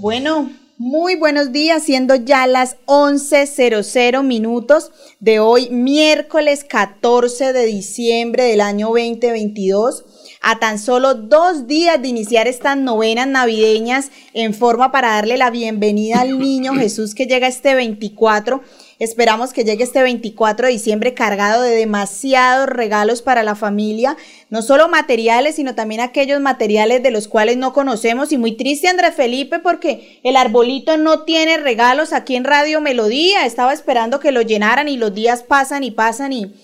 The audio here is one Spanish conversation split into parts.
Bueno, muy buenos días, siendo ya las 11.00 minutos de hoy, miércoles 14 de diciembre del año 2022. A tan solo dos días de iniciar estas novenas navideñas en forma para darle la bienvenida al niño Jesús que llega este 24 Esperamos que llegue este 24 de diciembre cargado de demasiados regalos para la familia, no solo materiales, sino también aquellos materiales de los cuales no conocemos. Y muy triste, Andrés Felipe, porque el arbolito no tiene regalos aquí en Radio Melodía. Estaba esperando que lo llenaran y los días pasan y pasan y,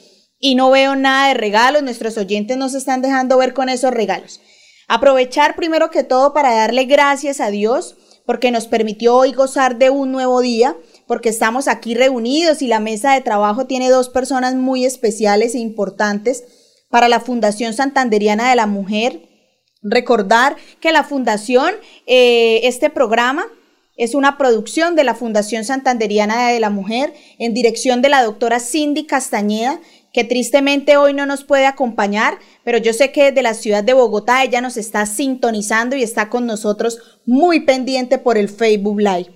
y no veo nada de regalos. Nuestros oyentes no se están dejando ver con esos regalos. Aprovechar primero que todo para darle gracias a Dios porque nos permitió hoy gozar de un nuevo día porque estamos aquí reunidos y la mesa de trabajo tiene dos personas muy especiales e importantes para la Fundación Santanderiana de la Mujer. Recordar que la Fundación, eh, este programa, es una producción de la Fundación Santanderiana de la Mujer en dirección de la doctora Cindy Castañeda, que tristemente hoy no nos puede acompañar, pero yo sé que desde la ciudad de Bogotá ella nos está sintonizando y está con nosotros muy pendiente por el Facebook Live.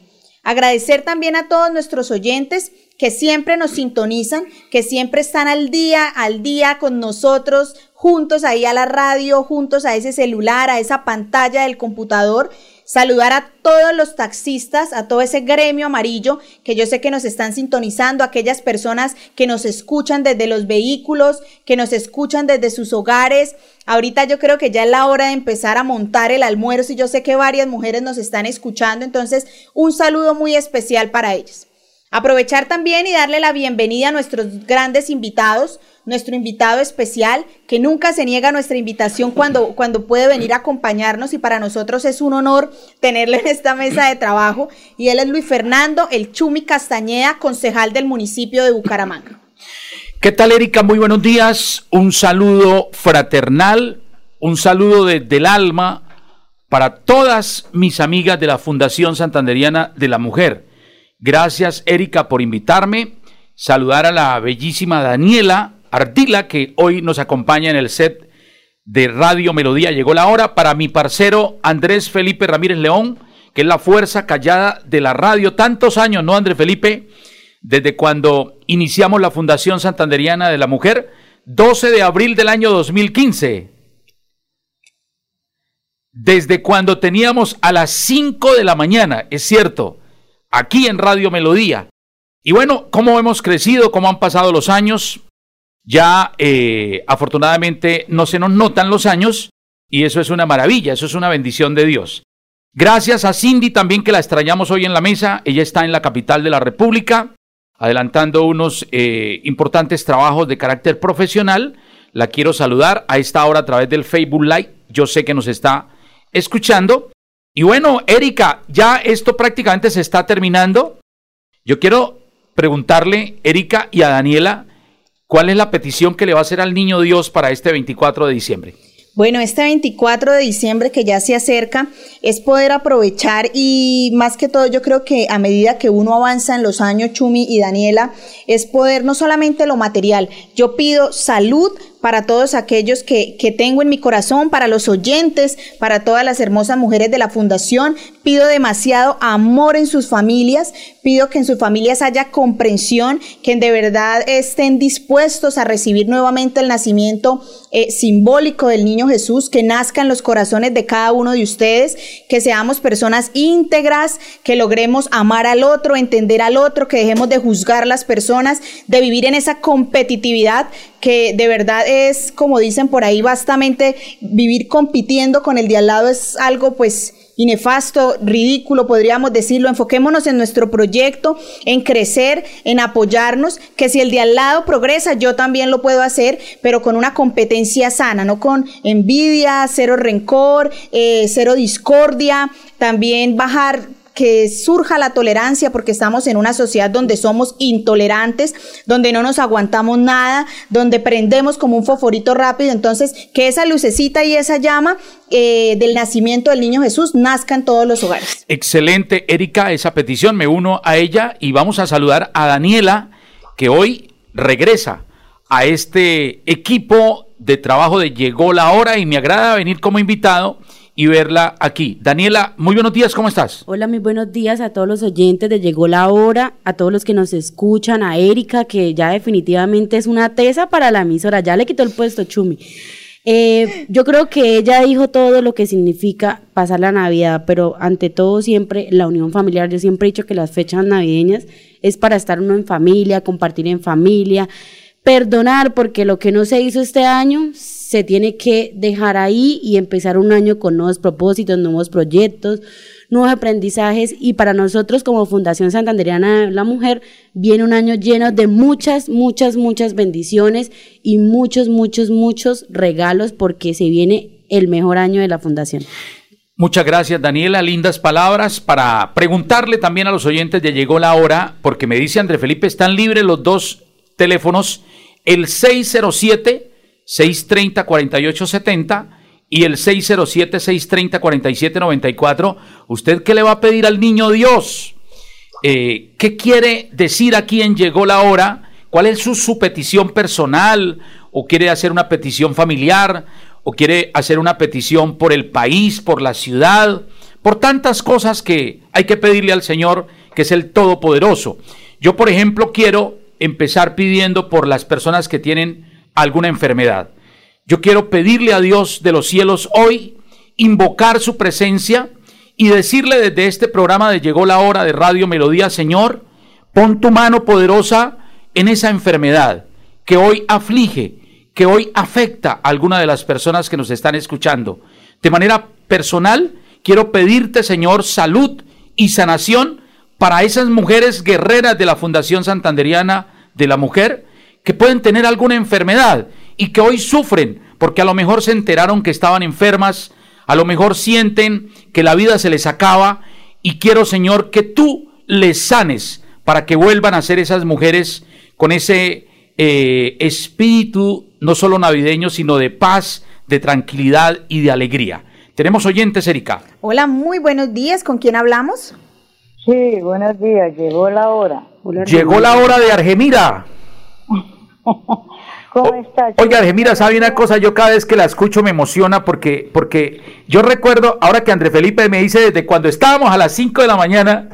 Agradecer también a todos nuestros oyentes que siempre nos sintonizan, que siempre están al día, al día con nosotros, juntos ahí a la radio, juntos a ese celular, a esa pantalla del computador. Saludar a todos los taxistas, a todo ese gremio amarillo que yo sé que nos están sintonizando, aquellas personas que nos escuchan desde los vehículos, que nos escuchan desde sus hogares. Ahorita yo creo que ya es la hora de empezar a montar el almuerzo y yo sé que varias mujeres nos están escuchando, entonces un saludo muy especial para ellos. Aprovechar también y darle la bienvenida a nuestros grandes invitados, nuestro invitado especial, que nunca se niega nuestra invitación cuando, cuando puede venir a acompañarnos y para nosotros es un honor tenerle en esta mesa de trabajo. Y él es Luis Fernando, el Chumi Castañeda, concejal del municipio de Bucaramanga. ¿Qué tal, Erika? Muy buenos días. Un saludo fraternal, un saludo desde el alma para todas mis amigas de la Fundación Santanderiana de la Mujer. Gracias, Erika, por invitarme. Saludar a la bellísima Daniela, Ardila, que hoy nos acompaña en el set de Radio Melodía. Llegó la hora para mi parcero Andrés Felipe Ramírez León, que es la fuerza callada de la radio. Tantos años, ¿no, Andrés Felipe? Desde cuando iniciamos la Fundación Santanderiana de la Mujer, 12 de abril del año 2015. Desde cuando teníamos a las 5 de la mañana, es cierto, aquí en Radio Melodía. Y bueno, cómo hemos crecido, cómo han pasado los años, ya eh, afortunadamente no se nos notan los años y eso es una maravilla, eso es una bendición de Dios. Gracias a Cindy también que la extrañamos hoy en la mesa, ella está en la capital de la República, adelantando unos eh, importantes trabajos de carácter profesional. La quiero saludar a esta hora a través del Facebook Live, yo sé que nos está escuchando. Y bueno, Erika, ya esto prácticamente se está terminando. Yo quiero preguntarle, Erika y a Daniela, ¿Cuál es la petición que le va a hacer al niño Dios para este 24 de diciembre? Bueno, este 24 de diciembre que ya se acerca es poder aprovechar y más que todo yo creo que a medida que uno avanza en los años, Chumi y Daniela, es poder no solamente lo material, yo pido salud para todos aquellos que, que, tengo en mi corazón, para los oyentes, para todas las hermosas mujeres de la fundación. Pido demasiado amor en sus familias, pido que en sus familias haya comprensión, que de verdad estén dispuestos a recibir nuevamente el nacimiento eh, simbólico del niño Jesús, que nazca en los corazones de cada uno de ustedes, que seamos personas íntegras, que logremos amar al otro, entender al otro, que dejemos de juzgar las personas, de vivir en esa competitividad que de verdad es, como dicen por ahí, bastante vivir compitiendo con el de al lado es algo pues y nefasto, ridículo, podríamos decirlo. Enfoquémonos en nuestro proyecto, en crecer, en apoyarnos, que si el de al lado progresa, yo también lo puedo hacer, pero con una competencia sana, no con envidia, cero rencor, eh, cero discordia, también bajar que surja la tolerancia porque estamos en una sociedad donde somos intolerantes, donde no nos aguantamos nada, donde prendemos como un foforito rápido. Entonces, que esa lucecita y esa llama eh, del nacimiento del niño Jesús nazca en todos los hogares. Excelente, Erika, esa petición. Me uno a ella y vamos a saludar a Daniela, que hoy regresa a este equipo de trabajo de Llegó la Hora y me agrada venir como invitado y verla aquí. Daniela, muy buenos días, ¿cómo estás? Hola, muy buenos días a todos los oyentes de Llegó la Hora, a todos los que nos escuchan, a Erika, que ya definitivamente es una tesa para la emisora, ya le quitó el puesto, Chumi. Eh, yo creo que ella dijo todo lo que significa pasar la Navidad, pero ante todo siempre la unión familiar. Yo siempre he dicho que las fechas navideñas es para estar uno en familia, compartir en familia, perdonar, porque lo que no se hizo este año se tiene que dejar ahí y empezar un año con nuevos propósitos, nuevos proyectos, nuevos aprendizajes y para nosotros como Fundación Santanderiana de la Mujer viene un año lleno de muchas, muchas, muchas bendiciones y muchos, muchos, muchos regalos porque se viene el mejor año de la Fundación. Muchas gracias, Daniela. Lindas palabras para preguntarle también a los oyentes de Llegó la Hora, porque me dice André Felipe, están libres los dos teléfonos, el 607 630-4870 y el 607-630-4794. ¿Usted qué le va a pedir al niño Dios? Eh, ¿Qué quiere decir a quién llegó la hora? ¿Cuál es su petición personal? ¿O quiere hacer una petición familiar? ¿O quiere hacer una petición por el país, por la ciudad? Por tantas cosas que hay que pedirle al Señor, que es el Todopoderoso. Yo, por ejemplo, quiero empezar pidiendo por las personas que tienen alguna enfermedad. Yo quiero pedirle a Dios de los cielos hoy, invocar su presencia y decirle desde este programa de Llegó la hora de Radio Melodía, Señor, pon tu mano poderosa en esa enfermedad que hoy aflige, que hoy afecta a alguna de las personas que nos están escuchando. De manera personal, quiero pedirte, Señor, salud y sanación para esas mujeres guerreras de la Fundación Santanderiana de la Mujer que pueden tener alguna enfermedad y que hoy sufren porque a lo mejor se enteraron que estaban enfermas, a lo mejor sienten que la vida se les acaba y quiero Señor que tú les sanes para que vuelvan a ser esas mujeres con ese eh, espíritu no solo navideño, sino de paz, de tranquilidad y de alegría. Tenemos oyentes, Erika. Hola, muy buenos días. ¿Con quién hablamos? Sí, buenos días. Llegó la hora. Llegó la hora de Argemira. ¿Cómo estás? Oiga, mira, sabe una cosa, yo cada vez que la escucho me emociona porque, porque yo recuerdo, ahora que André Felipe me dice desde cuando estábamos a las 5 de la mañana,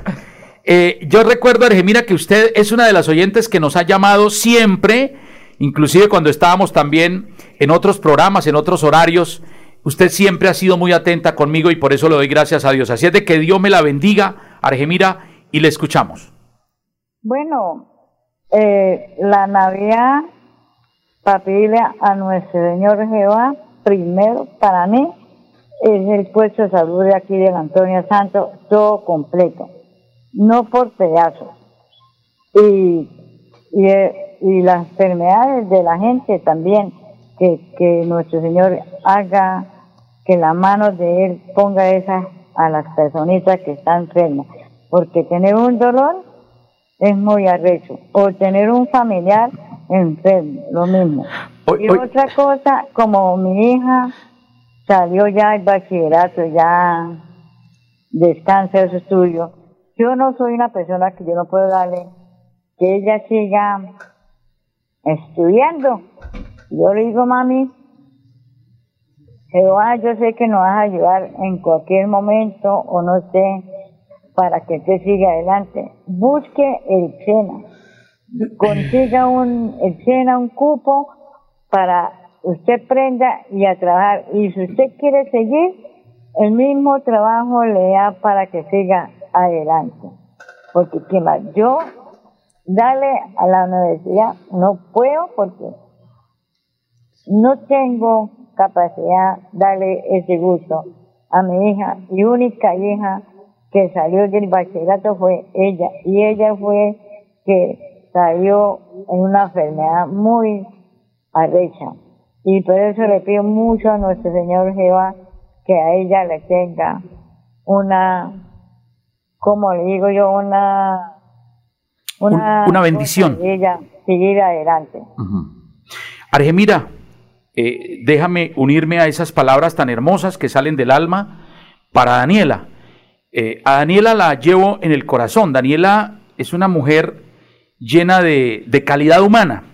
eh, yo recuerdo, Argemira, que usted es una de las oyentes que nos ha llamado siempre, inclusive cuando estábamos también en otros programas, en otros horarios, usted siempre ha sido muy atenta conmigo y por eso le doy gracias a Dios. Así es de que Dios me la bendiga, Argemira, y le escuchamos. Bueno, eh, la Navidad para pedirle a nuestro Señor Jehová, primero para mí, es el puesto de salud de aquí del Antonio Santo, todo completo, no por pedazos. Y, y, las enfermedades de la gente también, que, que nuestro Señor haga que la mano de Él ponga esas a las personitas que están enfermas. Porque tener un dolor es muy arrecho. O tener un familiar enfermo, lo mismo. y otra cosa, como mi hija salió ya del bachillerato, ya descansa de su estudio, yo no soy una persona que yo no puedo darle que ella siga estudiando. Yo le digo, mami, Jehová, yo sé que nos vas a ayudar en cualquier momento o no sé, para que te siga adelante. Busque el SENA, consiga un, el un cupo para usted prenda y a trabajar. Y si usted quiere seguir, el mismo trabajo le da para que siga adelante. Porque ¿qué más? Yo darle a la universidad no puedo porque no tengo capacidad darle ese gusto a mi hija y única hija que salió del bachillerato fue ella. Y ella fue que salió en una enfermedad muy arrecha. Y por eso le pido mucho a nuestro Señor Jehová que a ella le tenga una, como le digo yo, una una, bendición. ella seguir adelante. Argemira, eh, déjame unirme a esas palabras tan hermosas que salen del alma para Daniela. Eh, a Daniela la llevo en el corazón. Daniela es una mujer llena de, de calidad humana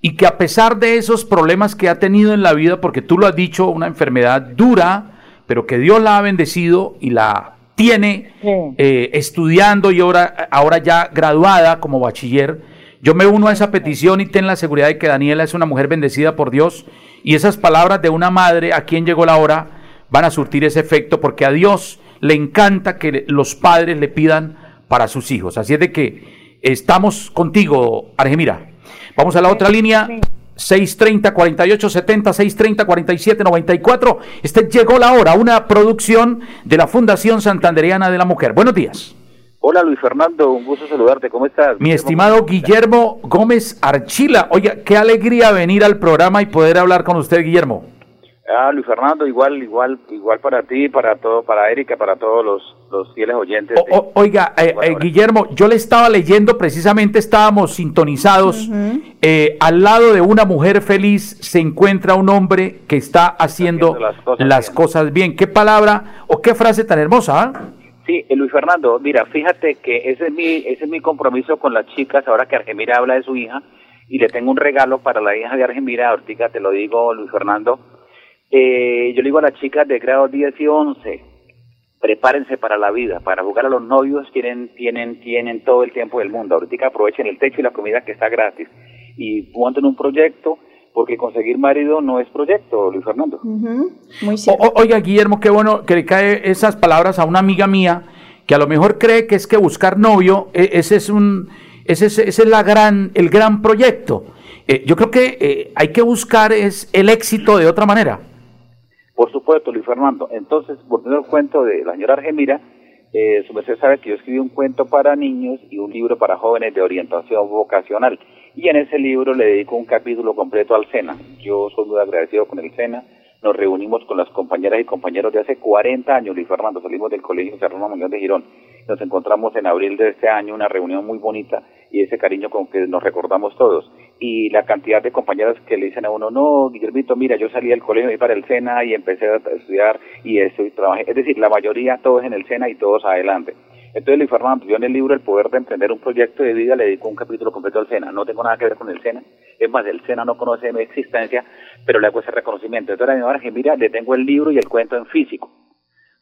y que a pesar de esos problemas que ha tenido en la vida, porque tú lo has dicho, una enfermedad dura, pero que Dios la ha bendecido y la tiene eh, estudiando y ahora, ahora ya graduada como bachiller. Yo me uno a esa petición y ten la seguridad de que Daniela es una mujer bendecida por Dios y esas palabras de una madre a quien llegó la hora van a surtir ese efecto porque a Dios le encanta que los padres le pidan para sus hijos. Así es de que estamos contigo, Argemira. Vamos a la otra línea. 630 4870 630 4794 Este llegó la hora, una producción de la Fundación Santanderiana de la Mujer. Buenos días. Hola Luis Fernando, un gusto saludarte, ¿cómo estás? Mi estimado Guillermo Gómez Archila, oiga, qué alegría venir al programa y poder hablar con usted, Guillermo. Ah, Luis Fernando, igual, igual, igual para ti, para todo, para Erika, para todos los, los fieles oyentes. oiga, eh, eh, Guillermo, yo le estaba leyendo, precisamente estábamos sintonizados. Eh, al lado de una mujer feliz se encuentra un hombre que está haciendo, las, cosas, bien. ¿Qué palabra o qué frase tan hermosa? ¿ah? Sí, Luis Fernando, mira, fíjate que ese es mi, ese es mi compromiso con las chicas, ahora que Argemira habla de su hija, y le tengo un regalo para la hija de Argemira, ahorita te lo digo, Luis Fernando eh, yo le digo a las chicas de grado 10 y 11, prepárense para la vida, para jugar a los novios tienen, tienen, tienen todo el tiempo del mundo. Ahorita aprovechen el techo y la comida que está gratis y monten un proyecto porque conseguir marido no es proyecto, Luis Fernando. Muy cierto. oiga, Guillermo, qué bueno que le cae esas palabras a una amiga mía que a lo mejor cree que es que buscar novio, e, ese es un, ese es, ese es la gran, el gran proyecto. Eh, yo creo que eh, hay que buscar es el éxito de otra manera. Por supuesto, Luis Fernando. Entonces, volviendo al cuento de la señora Argemira, eh, su merced sabe que yo escribí un cuento para niños y un libro para jóvenes de orientación vocacional. Y en ese libro le dedico un capítulo completo al SENA. Yo soy muy agradecido con el SENA. Nos reunimos con las compañeras y compañeros de hace 40 años, Luis Fernando. Salimos del Colegio Serrano Muñoz de Girón. Nos encontramos en abril de este año, una reunión muy bonita y ese cariño con que nos recordamos todos y la cantidad de compañeras que le dicen a uno, no, Guillermito, mira, yo salí del colegio y para el SENA y empecé a estudiar y estoy trabajé. Es decir, la mayoría, todos en el SENA y todos adelante. Entonces, Luis Fernando, yo en el libro El Poder de Emprender un Proyecto de Vida le dedico un capítulo completo al SENA. No tengo nada que ver con el SENA. Es más, el SENA no conoce mi existencia, pero le hago ese reconocimiento. Entonces, a mi que mira, le tengo el libro y el cuento en físico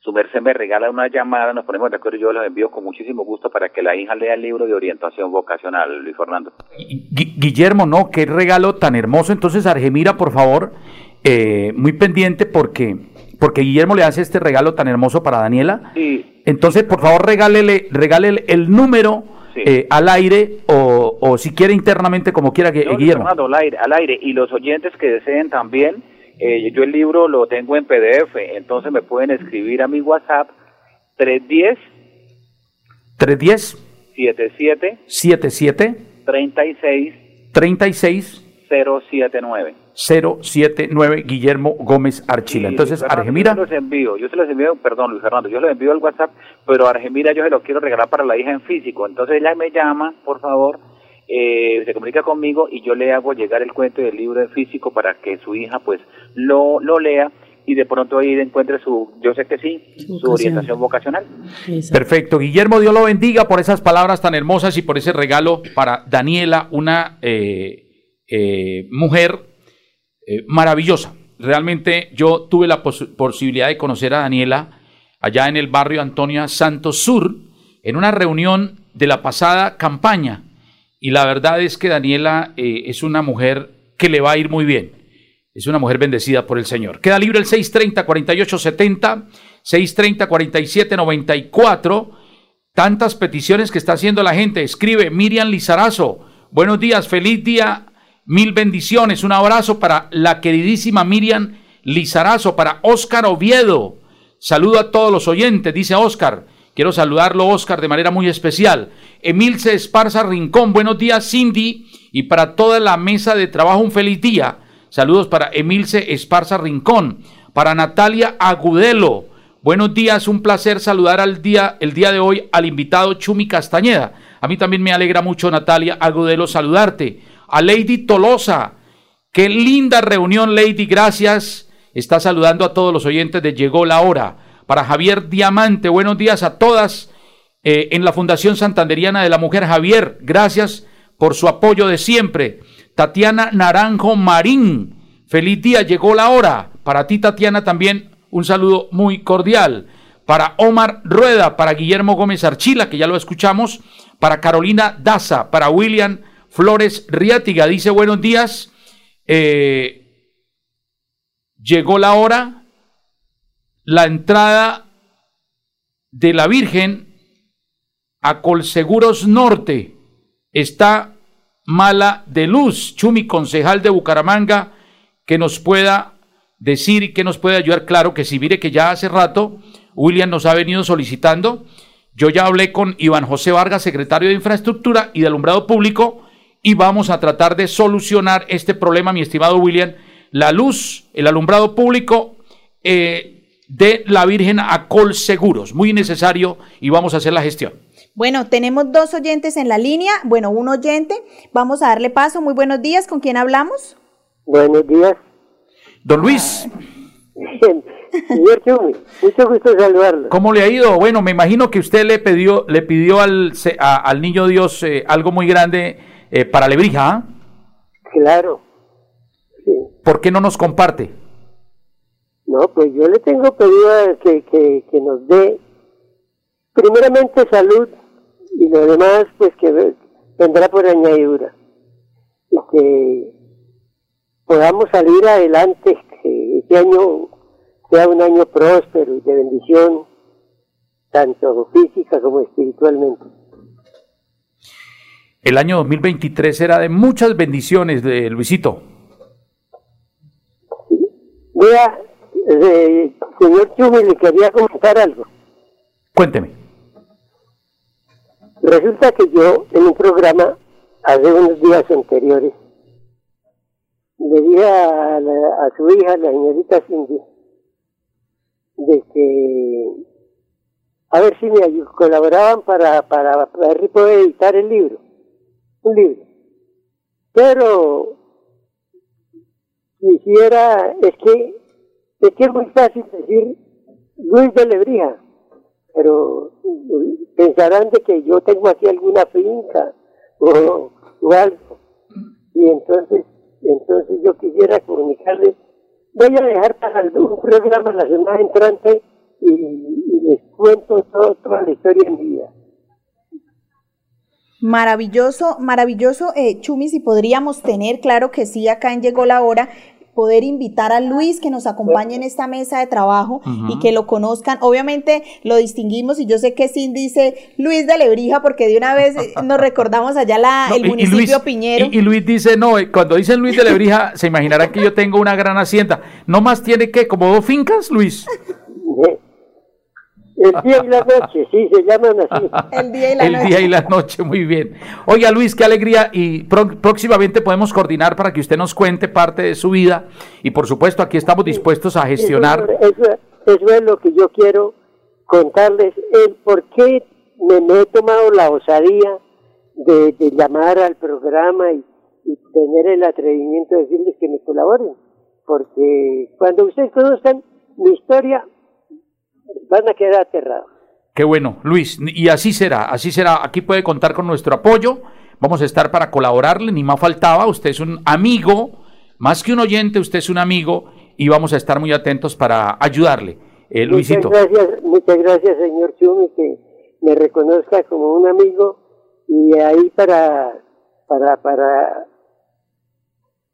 su merced me regala una llamada, nos ponemos de acuerdo y yo los envío con muchísimo gusto para que la hija lea el libro de orientación vocacional, Luis Fernando. Guillermo, no, qué regalo tan hermoso. Entonces, Argemira, por favor, eh, muy pendiente porque, porque Guillermo le hace este regalo tan hermoso para Daniela. Sí. Entonces, por favor, regálele, regálele el número. Eh, al aire o, o, si quiere internamente como quiera que Guillermo. Fernando, al aire, al aire y los oyentes que deseen también eh, yo el libro lo tengo en PDF, entonces me pueden escribir a mi WhatsApp 310 310 77 77 36 36 079 079 Guillermo Gómez Archila. Entonces, Argemira. Yo se los envío, yo se los envío, perdón, Luis Fernando, yo los envío al WhatsApp, pero Argemira yo se lo quiero regalar para la hija en físico. Entonces ella me llama, por favor, se comunica conmigo y yo le hago llegar el cuento del libro en físico para que su hija pues lo, lo lea y de pronto ahí encuentre su, yo sé que sí, su, orientación vocacional. Perfecto. Guillermo, Dios lo bendiga por esas palabras tan hermosas y por ese regalo para Daniela, una eh, eh, mujer maravillosa. Realmente yo tuve la posibilidad de conocer a Daniela allá en el barrio Antonia Santos Sur, en una reunión de la pasada campaña y la verdad es que Daniela eh, es una mujer que le va a ir muy bien. Es una mujer bendecida por el Señor. Queda libre el 630-4870, 630-4794. Tantas peticiones que está haciendo la gente. Escribe Miriam Lizarazo. Buenos días, feliz día, mil bendiciones. Un abrazo para la queridísima Miriam Lizarazo, para Óscar Oviedo. Saludo a todos los oyentes, dice Oscar. Quiero saludarlo, Oscar, de manera muy especial. Emilce Esparza Rincón, buenos días, Cindy, y para toda la mesa de trabajo, un feliz día. Saludos para Emilce Esparza Rincón, para Natalia Agudelo. Buenos días, un placer saludar al día, el día de hoy al invitado Chumi Castañeda. A mí también me alegra mucho, Natalia Agudelo, saludarte. A Lady Tolosa, qué linda reunión, Lady, gracias. Está saludando a todos los oyentes de Llegó la Hora para Javier Diamante. Buenos días a todas eh, en la Fundación Santanderiana de la Mujer. Javier, gracias por su apoyo de siempre. Tatiana Naranjo Marín, feliz día, llegó la hora. Para ti, Tatiana, también un saludo muy cordial. Para Omar Rueda, para Guillermo Gómez Archila, que ya lo escuchamos. Para Carolina Daza, para William Flores Riátiga, dice buenos días. Eh, llegó la hora la entrada de la Virgen a Colseguros Norte está mala de luz. Chumi, concejal de Bucaramanga, que nos pueda decir y que nos puede ayudar. Claro que si mire que ya hace rato William nos ha venido solicitando. Yo ya hablé con Iván José Vargas, secretario de Infraestructura y de Alumbrado Público, y vamos a tratar de solucionar este problema, mi estimado William. La luz, el alumbrado público, eh, de la Virgen a Colseguros. Muy necesario y vamos a hacer la gestión. Bueno, tenemos dos oyentes en la línea. Bueno, un oyente. Vamos a darle paso. Muy buenos días. ¿Con quién hablamos? Buenos días. Don Luis. mucho gusto saludarlo. ¿Cómo le ha ido? Bueno, me imagino que usted le pidió, le pidió al, al niño Dios eh, algo muy grande eh, para Lebrija. ¿ah? Claro. ¿Por qué no nos comparte? No, pues yo le tengo pedido que, que, que nos dé primeramente salud y lo demás pues que vendrá por añadidura y que podamos salir adelante, que este año sea un año próspero y de bendición, tanto física como espiritualmente. El año 2023 era de muchas bendiciones de Luisito. Voy a, eh, señor Chumi, le quería comentar algo. Cuénteme. Resulta que yo, en un programa, hace unos días anteriores, le dije a, a su hija, la señorita Cindy, de que a ver si me colaboraban para, para, para poder editar el libro, un libro. Pero quisiera, es que es que es muy fácil decir Luis de Lebrija, pero pensarán de que yo tengo aquí alguna finca o, algo. Y entonces, entonces yo quisiera comunicarles, voy a dejar para un programa la semana entrante y, les cuento toda la historia en vida. Maravilloso, maravilloso, eh, Chumi, si podríamos tener, claro que sí, acá Llegó la Hora, poder invitar a Luis que nos acompañe en esta mesa de trabajo y que lo conozcan. Obviamente lo distinguimos y yo sé que Sin dice Luis de Lebrija porque de una vez nos recordamos allá la, el municipio Piñero. Y, Luis dice, no, eh, cuando dicen Luis de Lebrija se imaginarán que yo tengo una gran hacienda. ¿No más tiene que como dos fincas, Luis? El día y la noche, sí, se llaman así. El día y la El noche. día y la noche, muy bien. Oiga, Luis, qué alegría y próximamente podemos coordinar para que usted nos cuente parte de su vida y por supuesto aquí estamos dispuestos a gestionar. Eso, es lo que yo quiero contarles, el por qué me, he tomado la osadía de, llamar al programa y, y tener el atrevimiento de decirles que me colaboren. Porque cuando ustedes conozcan mi historia, van a quedar aterrados. Qué bueno, Luis, y así será, así será. Aquí puede contar con nuestro apoyo. Vamos a estar para colaborarle, ni más faltaba. Usted es un amigo, más que un oyente, usted es un amigo y vamos a estar muy atentos para ayudarle. Eh, Luisito. Muchas gracias, muchas gracias, señor Chumi, que me reconozca como un amigo y ahí para, para, para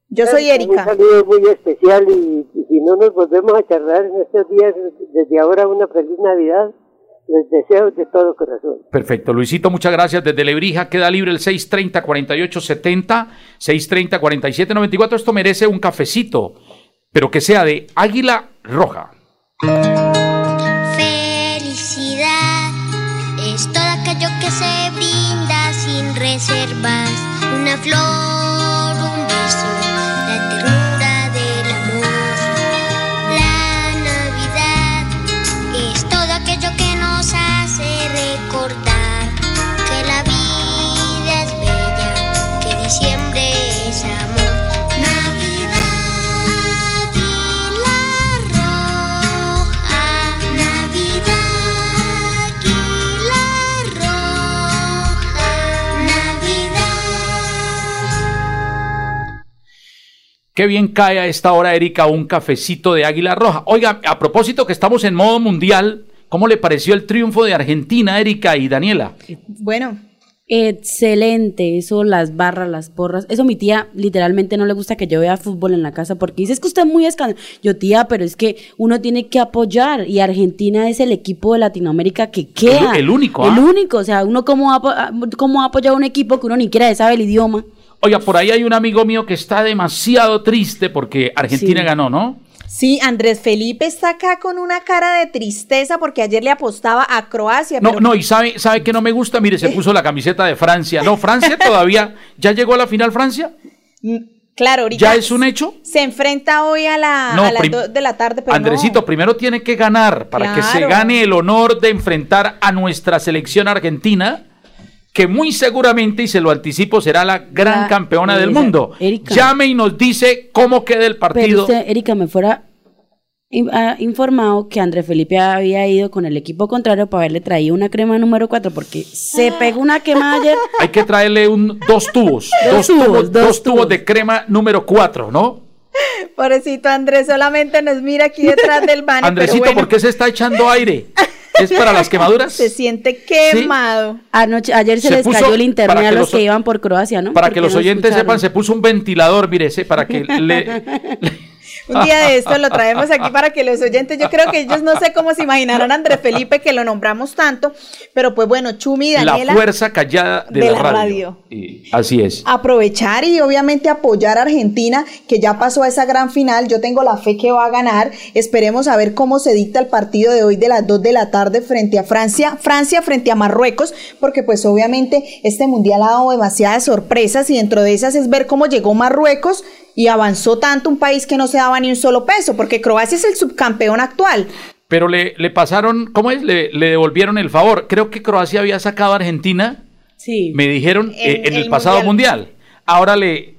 yo soy Erika. Un saludo muy especial y, si no nos volvemos a charlar en estos días, desde ahora una feliz Navidad. Les deseo de todo corazón. Perfecto, Luisito, muchas gracias. Desde Lebrija queda libre el 630-4870, 630-4794. Esto merece un cafecito, pero que sea de Águila Roja. Felicidad es todo aquello que se brinda sin reservas. Una flor Qué bien cae a esta hora, Erika, un cafecito de Águila Roja. Oiga, a propósito que estamos en modo mundial, ¿cómo le pareció el triunfo de Argentina, Erika y Daniela? Bueno, Excelente, eso, las barras, las porras. Eso mi tía literalmente no le gusta que yo vea fútbol en la casa porque dice, es que usted es muy escandaloso. Yo, tía, pero es que uno tiene que apoyar y Argentina es el equipo de Latinoamérica que queda. El- el único, El ¿ah? único, o sea, uno cómo va, a apo- cómo va a apoyar a un equipo que uno ni siquiera sabe el idioma. Oiga, por ahí hay un amigo mío que está demasiado triste porque Argentina Sí. ganó, ¿no? sí, Andrés Felipe está acá con una cara de tristeza porque ayer le apostaba a Croacia. No, pero- no, y sabe, sabe que no me gusta, mire, se puso la camiseta de Francia. No, Francia todavía, ¿ya llegó a la final Francia? Mm, Claro, ahorita ¿Ya es un hecho? se enfrenta hoy a, la, No, a las prim- 2 de la tarde. Pero Andresito, no. primero tiene que ganar para que se gane el honor de enfrentar a nuestra selección argentina, que muy seguramente, y se lo anticipo, será la gran La- campeona del mundo. Erika. Llame y nos dice cómo queda el Pero partido. usted, Erika, me fuera in- ah, informado que André Felipe había ido con el equipo contrario para haberle traído una crema número 4 porque se pegó una quemada ayer. Hay que traerle un, dos tubos, Dos dos, tubos, tubos, dos dos tubos tubos. de crema número 4, ¿no? Pobrecito Andrés, solamente nos mira aquí detrás del banner. Andresito, pero bueno, ¿por qué se está echando aire? ¿Es para las quemaduras? Se siente quemado. Anoche, ayer se, Se les cayó el internet a los los- que iban por Croacia, ¿no? Para Porque que los oyentes escucharon. sepan, se puso un ventilador, mire, ese, para que le... Un día de esto lo traemos aquí para que los oyentes, yo creo que ellos no sé cómo se imaginarán a Andrés Felipe que lo nombramos tanto, pero pues bueno, Chumi y Daniela. la fuerza callada de, de la, la radio. radio. Y así es. aprovechar y obviamente apoyar a Argentina, que ya pasó a esa gran final. Yo tengo la fe que va a ganar. Esperemos a ver cómo se dicta el partido de hoy de las 2 de la tarde frente a Francia, Francia frente a Marruecos, porque pues obviamente este mundial ha dado demasiadas sorpresas y dentro de esas es ver cómo llegó Marruecos y avanzó tanto un país que no se daba ni un solo peso, porque Croacia es el subcampeón actual. Pero le, le pasaron, ¿cómo es? Le, le devolvieron el favor. Creo que Croacia había sacado a Argentina, Sí. me dijeron, eh, En en, el, el pasado mundial. Ahora le,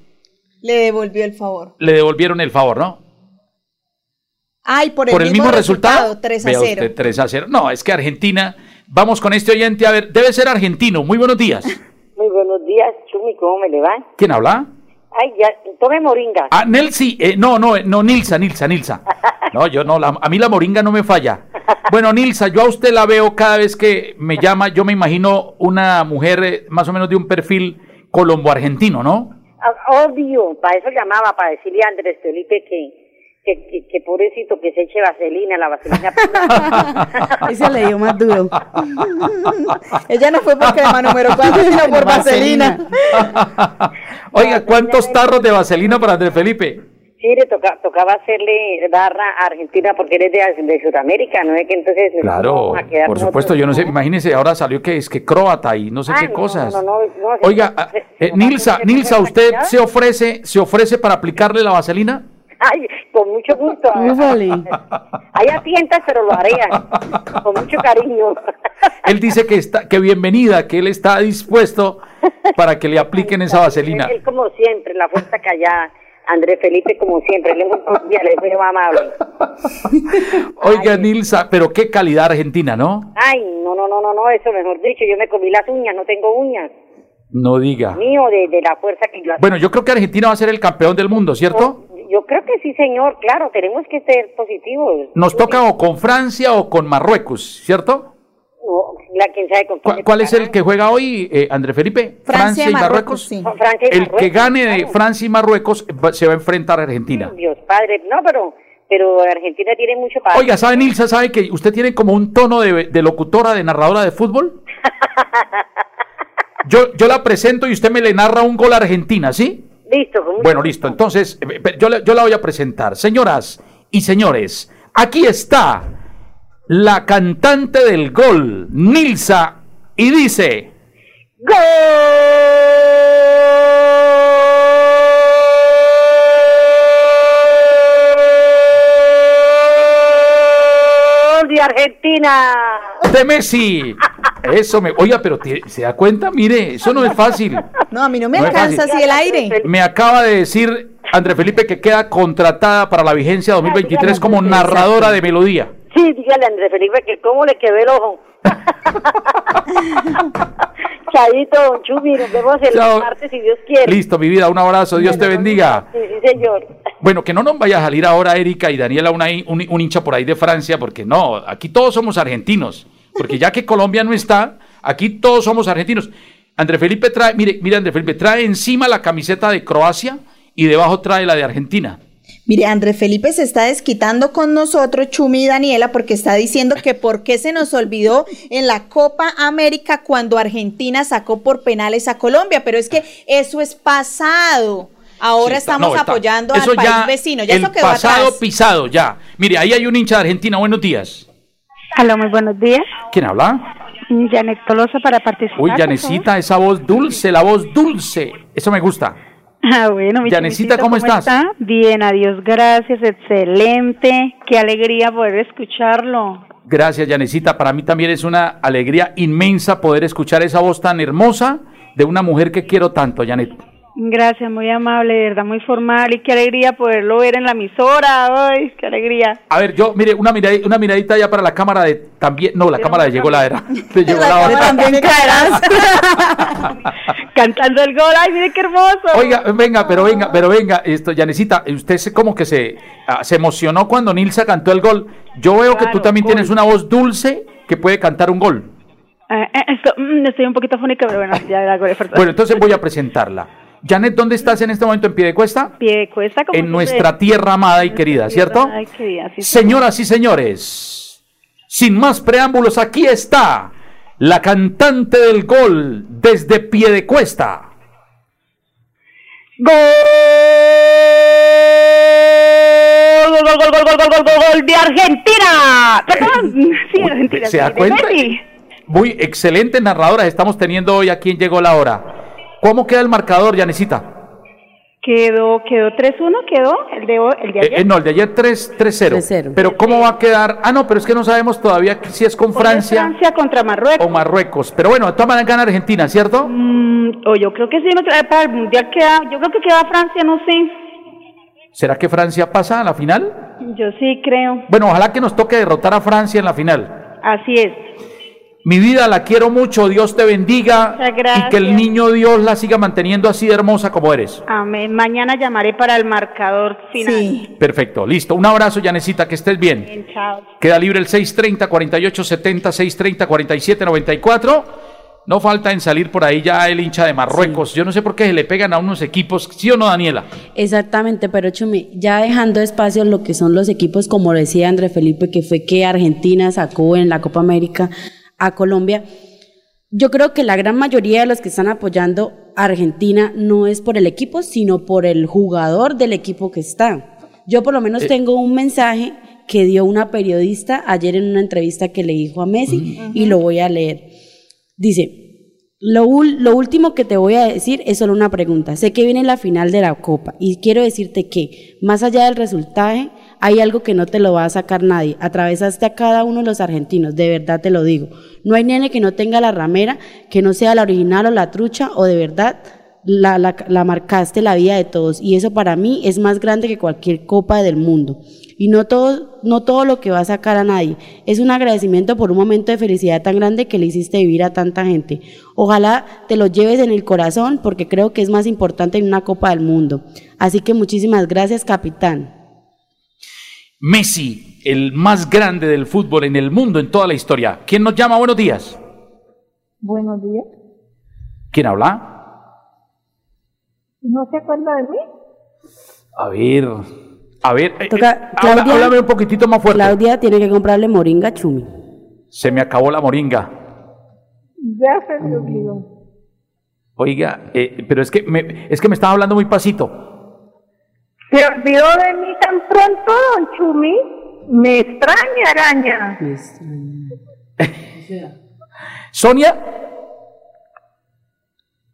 Le devolvió el favor. le devolvieron el favor, ¿no? Ay, por el, Por el mismo resultado. 3 a Vea 0. usted, 3 a 0. No, es que Argentina, vamos con este oyente, a ver, debe ser argentino. Muy buenos días. Muy buenos días, Chumi, ¿cómo me le va? ¿Quién habla? Ay, ya, tome moringa. Ah, Nelsi, eh, no, no, no, Nilsa, Nilsa, Nilsa. No, yo no, la- a mí la moringa no me falla. Bueno, Nilsa, yo a usted la veo cada vez que me llama, yo me imagino una mujer eh, más o menos de un perfil colombo-argentino, ¿no? Ah, Obvio, para eso llamaba, para decirle a Andrés Felipe que, que, que, que pobrecito que se eche vaselina, la vaselina. Ese le dio más duro. Ella no fue por crema número 4, sino por vaselina. Oiga, ¿cuántos tarros de vaselina para Andrés Felipe? Sí, le toca, tocaba hacerle barra a Argentina porque eres de, de Sudamérica, ¿no es que entonces... Claro, vamos a quedar por nosotros, supuesto, yo no sé, ¿no? imagínese, ahora salió que es que croata y no sé Ah, qué no, cosas. no, no, no, no, Oiga, eh, Nilsa, Nilsa, ¿usted se ofrece, se ofrece para aplicarle la vaselina? Ay, con mucho gusto. Ufale. Hay a tientas, pero lo haré con mucho cariño. Él dice que está, que bienvenida, que él está dispuesto para que le apliquen esa vaselina. Él, él como siempre, la fuerza callada. Andrés Felipe como siempre, él es muy cordial, es muy amable. Oiga, Nilsa, pero qué calidad argentina, ¿no? Ay, no, no, no, no, no, eso mejor dicho, yo me comí las uñas, no tengo uñas. No diga. Mío, de, de la fuerza que yo... Bueno, yo creo que Argentina va a ser el campeón del mundo, ¿cierto? Yo creo que sí, señor, claro, tenemos que ser positivos. Nos toca o con Francia o con Marruecos, ¿cierto? No, la, quién sabe con ¿Cuál, es el que juega hoy, eh, André Felipe? Francia y Marruecos, sí. Con Francia y El Marruecos, que gane de claro. Francia y Marruecos va- se va a enfrentar a Argentina. Dios padre, no, pero, pero Argentina tiene mucho para... Oiga, ¿sabe, Nilsa? ¿Sabe que usted tiene como un tono de, de locutora, de narradora de fútbol? Yo, yo la presento y usted me le narra un gol a Argentina, ¿sí? Listo. Bueno, listo. Entonces, eh, eh, yo, la voy a presentar. Señoras y señores, aquí está la cantante del gol, Nilsa, y dice... ¡Gol! de Argentina. De Messi. Eso me. Oiga, pero se da cuenta, mire, eso no es fácil. No, a mí no me No alcanza así el aire. Me acaba de decir André Felipe que queda contratada para la vigencia 2023 como narradora de melodía. Sí, dígale a Andrés Felipe que cómo le quedó el ojo. Chaito, don Chumi, nos vemos el Chao. martes si Dios quiere. Listo, mi vida, un abrazo, Dios te bendiga. Sí, sí, señor. Bueno, que no nos vaya a salir ahora Erika y Daniela una, un, un hincha por ahí de Francia, porque no, aquí todos somos argentinos, porque ya que Colombia no está, aquí todos somos argentinos. André Felipe trae, mire, mire André Felipe, trae encima la camiseta de Croacia y debajo trae la de Argentina. Mire, Andrés Felipe se está desquitando con nosotros, Chumi y Daniela, porque está diciendo que por qué se nos olvidó en la Copa América cuando Argentina sacó por penales a Colombia, pero es que eso es pasado. Ahora Sí, está- estamos no, está- apoyando al país ya, vecino, ya el eso quedó pasado atrás. pisado, ya. Mire, ahí hay un hincha de Argentina, buenos días. Hola, muy buenos días. ¿Quién habla? Janet Tolosa para participar. Uy, por Yanecita, esa voz dulce, la voz dulce, eso me gusta. Ah, bueno, mi Yanecita, chiquitito, ¿cómo estás? está? Bien, adiós, gracias, excelente. Qué alegría poder escucharlo. Gracias, Yanecita. Para mí también es una alegría inmensa poder escuchar esa voz tan hermosa de una mujer que quiero tanto, Janet. Gracias, muy amable, de verdad, muy formal y qué alegría poderlo ver en la emisora. Ay, qué alegría. A ver, yo, mire, una miradita, una miradita ya para la cámara de también. No, la cámara de llegó la era. De llegó la hora. También caerás. Cantando el gol, ay, mire qué hermoso. Oiga, venga, pero venga, pero venga, esto, Yanecita, usted se, como que se, ah, se emocionó cuando Nilsa cantó el gol. Yo veo que tú también gol. tienes una voz dulce que puede cantar un gol. Eh, eh, esto, mm, estoy un poquito fónica, pero bueno, ya esfuerzo. Bueno, entonces voy a presentarla. Janet, ¿dónde estás en este momento en Piedecuesta? Piedecuesta, como En nuestra tierra amada y querida, ¿cierto? Querida, sí, Señoras y señores, sin más preámbulos, aquí está la cantante del gol desde Piedecuesta. ¡Gol! Gol, gol, gol, gol, gol, gol, gol, gol de Argentina. Perdón, mm, Muy excelente narradora estamos teniendo hoy a en Llegó la Hora. ¿Cómo queda el marcador, Yanecita? Quedó, quedó 3-1, quedó el de, hoy- el de Eh, ayer. eh, no, el de ayer 3 3-0. 3-0. Pero ¿cómo va a quedar? Ah, no, pero es que no sabemos todavía si es con Hoy es Francia Francia contra Marruecos. o Marruecos. Pero bueno, de todas maneras gana Argentina, ¿cierto? Mm, o yo creo que sí, no, para el mundial queda, yo creo que queda Francia, no sé. ¿Será que Francia pasa a la final? Yo sí creo. Bueno, ojalá que nos toque derrotar a Francia en la final. Así es. Mi vida la quiero mucho, Dios te bendiga Muchas y que el niño Dios la siga manteniendo así de hermosa como eres. Amén. Mañana llamaré para el marcador final. Sí. Perfecto, listo. Un abrazo, Yanecita, que estés bien. Bien, chao. Queda libre el 630 4870 630 4794. No falta en salir por ahí ya el hincha de Marruecos. Yo no sé por qué se le pegan a unos equipos, ¿sí o no, Daniela? Exactamente, pero Chumi, ya dejando espacio lo que son los equipos, como decía André Felipe, que fue que Argentina sacó en la Copa América a Colombia, yo creo que la gran mayoría de los que están apoyando a Argentina no es por el equipo, sino por el jugador del equipo que está. Yo por lo menos Eh. tengo un mensaje que dio una periodista ayer en una entrevista que le dijo a Messi y lo voy a leer. Dice, lo, lo último que te voy a decir es solo una pregunta. Sé que viene la final de la Copa y quiero decirte que, más allá del resultado, hay algo que no te lo va a sacar nadie. Atravesaste a cada uno de los argentinos, de verdad te lo digo. No hay nene que no tenga la ramera, que no sea la original o la trucha, o de verdad la, marcaste la vida de todos. Y eso para mí es más grande que cualquier copa del mundo. Y no todo, no todo lo que va a sacar a nadie. Es un agradecimiento por un momento de felicidad tan grande que le hiciste vivir a tanta gente. Ojalá te lo lleves en el corazón porque creo que es más importante en una Copa del Mundo. Así que muchísimas gracias, capitán. Messi, el más grande del fútbol en el mundo, en toda la historia. ¿Quién nos llama? Buenos días. Buenos días. ¿Quién habla? ¿No se acuerda de mí? A ver, a ver, eh, Toca- eh, habla- Claudia. háblame un poquitito más fuerte. Claudia tiene que comprarle moringa a Chumi. Se me acabó la moringa. Ya se me olvidó. Oiga, eh, pero es que me, es que me estaba hablando muy pasito. ¿Se olvidó de mí tan pronto, don Chumi? Me extraña, araña. Sonia,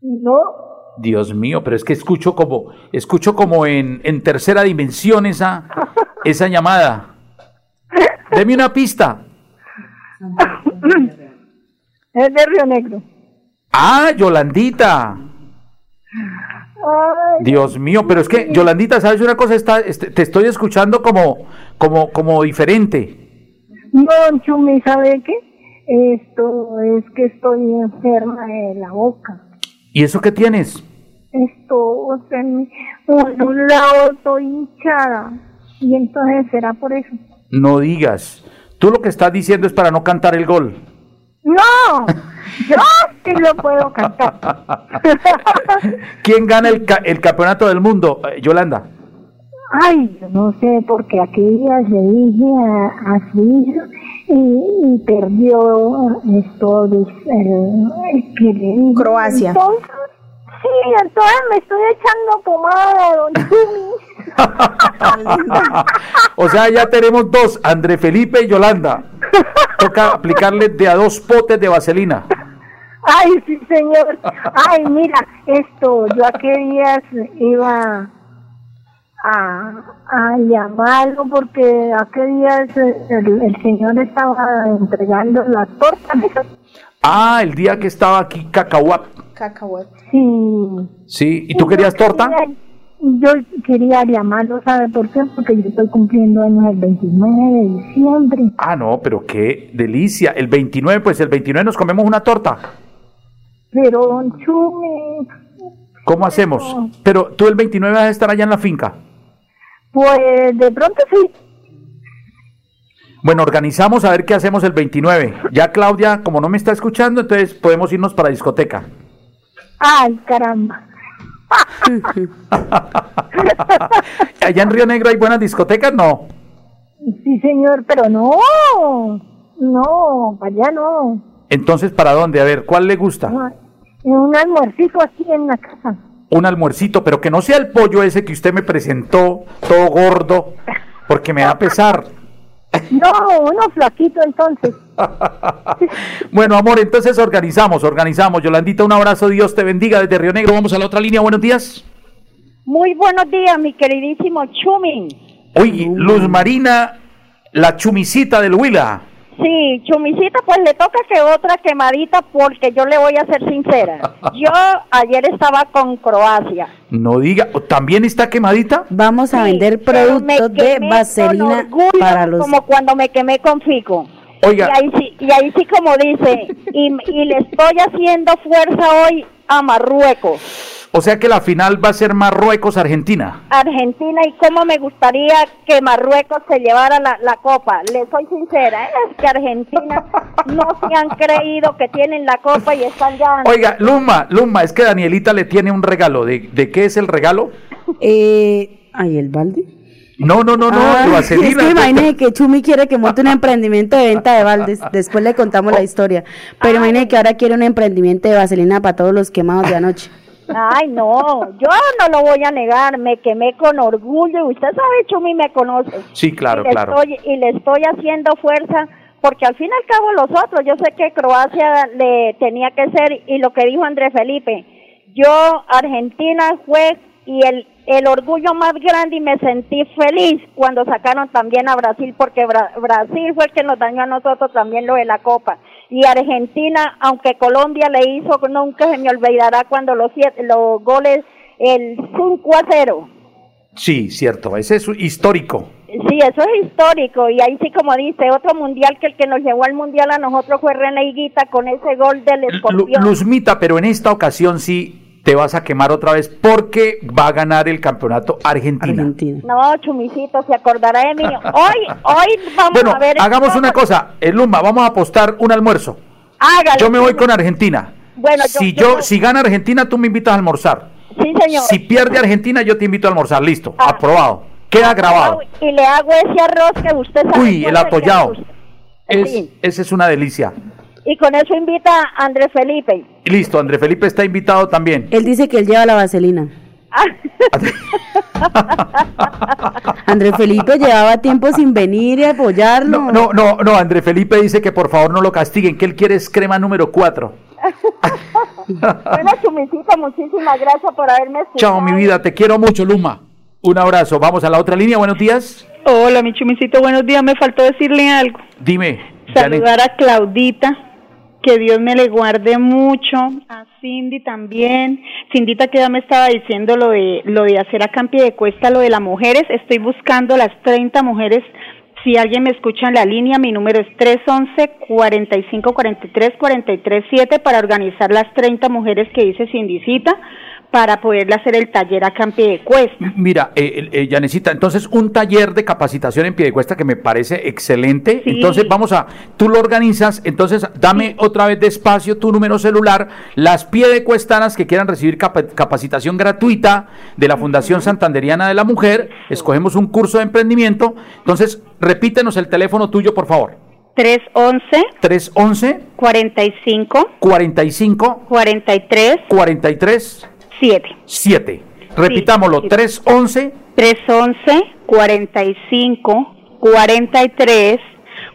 No, Dios mío, pero es que escucho como, escucho como en, en tercera dimensión esa, esa llamada. Deme una pista. Es de Río Negro. Ah, Yolandita. Dios mío, pero es que, Yolandita, ¿sabes una cosa? Está, este, te estoy escuchando como, como, como diferente. No, Chumi, ¿sabe qué? Esto es que estoy enferma de la boca. ¿Y eso qué tienes? Esto, o sea, en en un lado estoy hinchada. Y entonces será por eso. No digas. Tú lo que estás diciendo es para no cantar el gol. ¡No! Yo sí lo puedo cantar. ¿Quién gana el, ca- el campeonato del mundo, eh, Yolanda? Ay, yo no sé, porque aquel día le dije a, a su hijo y, y perdió esto el. Croacia. Entonces, sí, entonces me estoy echando pomada Don Chumi. o sea, ya tenemos dos, André Felipe y Yolanda. Toca aplicarle de a dos potes de vaselina. Ay, sí, señor. Ay, mira, esto, yo aquel día iba a, a llamarlo porque aquel día el, el señor estaba entregando las tortas. Ah, el día que estaba aquí Cacahuap. Cacahuete. Sí. Sí, ¿y tú querías torta? Yo quería llamarlo, ¿sabe por qué? Porque yo estoy cumpliendo años el 29 de diciembre. Ah, no, pero qué delicia. El 29, pues el 29 nos comemos una torta. Pero, don Chumi, ¿Cómo hacemos? Pero tú el 29 vas a estar allá en la finca. pues de pronto sí. Bueno, organizamos a ver qué hacemos el 29. Ya Claudia, como no me está escuchando, entonces podemos irnos para discoteca. Ay, caramba. Allá en Río Negro hay buenas discotecas, no. Sí, señor, pero no. No, para allá no. Entonces, ¿para dónde? A ver, ¿cuál le gusta? Un almuercito aquí en la casa. Un almuercito, pero que no sea el pollo ese que usted me presentó, todo gordo, porque me da pesar. No, uno flaquito entonces. Bueno, amor, entonces organizamos, organizamos. Yolandita, un abrazo, Dios te bendiga desde Río Negro. Vamos a la otra línea, buenos días. Muy buenos días, mi queridísimo Chumi. Oye, Luz Marina, la chumicita del Huila. Sí, Chumicita, pues le toca que otra quemadita porque yo le voy a ser sincera. Yo ayer estaba con Croacia. No diga, ¿también está quemadita? Vamos a vender productos de vaselina orgullo, para los... Como cuando me quemé con Fico. Oiga. Y ahí sí, y ahí sí como dice, y, y le estoy haciendo fuerza hoy a Marruecos. O sea que la final va a ser Marruecos-Argentina. Argentina y cómo me gustaría que Marruecos se llevara la, la copa. Le soy sincera, es que Argentina no se han creído que tienen la copa y están ya... Oiga, Luma, Luma, es que Danielita le tiene un regalo. ¿De, de qué es el regalo? Eh, ¿Ay, el balde? No, no, no, no, Ah. Es que imagine que Chumi quiere que monte un emprendimiento de venta de baldes. Después le contamos la historia. Pero imagine que ahora quiere un emprendimiento de vaselina para todos los quemados de anoche. Ay, no, yo no lo voy a negar, me quemé con orgullo y usted sabe, Chumi me conoce. Sí, claro, y claro. Estoy, y le estoy haciendo fuerza porque al fin y al cabo los otros, yo sé que Croacia le tenía que ser y lo que dijo Andrés Felipe, yo Argentina fue y el el orgullo más grande y me sentí feliz cuando sacaron también a Brasil porque Bra- Brasil fue el que nos dañó a nosotros también lo de la Copa y Argentina aunque Colombia le hizo nunca se me olvidará cuando los siete, los goles el 5 a 0 Sí, cierto, ese es histórico. Sí, eso es histórico y ahí sí como dice, otro mundial que el que nos llevó al mundial a nosotros fue René Higuita con ese gol del escorpión. Luzmita, pero en esta ocasión sí te vas a quemar otra vez porque va a ganar el campeonato Argentina. No, Chumicito, se acordará de mí. Hoy, hoy vamos Bueno, a ver. hagamos una cosa, eh, Luma, vamos a apostar un almuerzo. Hágalo. Yo me voy con Argentina. Bueno, yo- si yo- yo, si gana Argentina, tú me invitas a almorzar. Sí, señor. Si pierde Argentina, yo te invito a almorzar. Listo, aprobado. Queda grabado. Y le hago ese arroz que usted sabe. Uy, el atollado. Es, Sí. Esa es una delicia. Y con eso invita a Andrés Felipe. Y listo, André Felipe está invitado también. Él dice que él lleva la vaselina. Andrés Felipe llevaba tiempo sin venir y apoyarlo. No, no, no, no, André Felipe dice que por favor no lo castiguen, que él quiere es crema número 4. bueno, Chumicito, muchísimas gracias por haberme escuchado. Chao, mi vida, te quiero mucho, Luma. Un abrazo. Vamos a la otra línea. Buenos días. Hola, mi chumicito, buenos días. Me faltó decirle algo. Dime. Janet. Saludar a Claudita, que Dios me le guarde mucho, a Cindy también. Cindita que ya me estaba diciendo lo de lo de hacer acá en pie de cuesta, lo de las mujeres. Estoy buscando las 30 mujeres. Si alguien me escucha en la línea, mi número es 311-4543-437 para organizar las 30 mujeres que dice Cindicita para poderle hacer el taller acá en pie de cuesta. Mira, eh, eh, Yanecita, entonces un taller de capacitación en Piedecuesta que me parece excelente. Sí. Entonces vamos a, tú lo organizas, entonces dame otra vez despacio tu número celular, las piedecuestanas que quieran recibir capa- capacitación gratuita de la Fundación Santanderiana de la Mujer, escogemos un curso de emprendimiento. Entonces, repítenos el teléfono tuyo, por favor. 311 311 45 45 43 43 7. 7. Repitámoslo, 311 311 45 43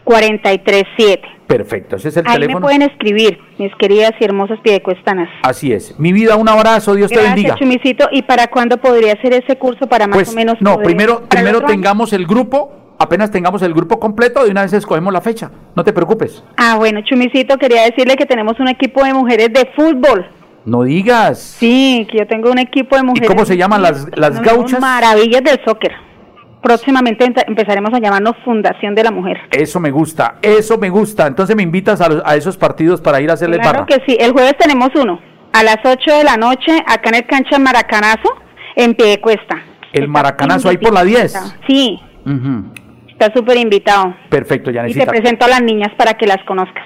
43 7. Perfecto, ese es el Ahí me teléfono. pueden escribir, mis queridas y hermosas piedecuestanas. Así es. Mi vida, un abrazo, Dios te bendiga. Gracias, Chumicito. ¿Y para cuándo podría hacer ese curso para más Pues o menos no, poder- primero, primero tengamos el grupo, apenas tengamos el grupo completo, de una vez escogemos la fecha. No te preocupes. Ah, bueno, Chumicito, quería decirle que tenemos un equipo de mujeres de fútbol. No digas. Sí, que yo tengo un equipo de mujeres. cómo se llaman las- las gauchas? Maravillas del soccer. Próximamente ent- empezaremos a llamarnos Fundación de la Mujer. Eso me gusta, eso me gusta. Entonces me invitas a, los- a esos partidos para ir a hacerles Claro barra. que sí. El jueves tenemos uno a las 8 de la noche acá en el cancha Maracanazo en Piedecuesta. El maracanazo ahí por la 10. Sí, está súper invitado. Perfecto, Y te presento a las niñas para que las conozcas.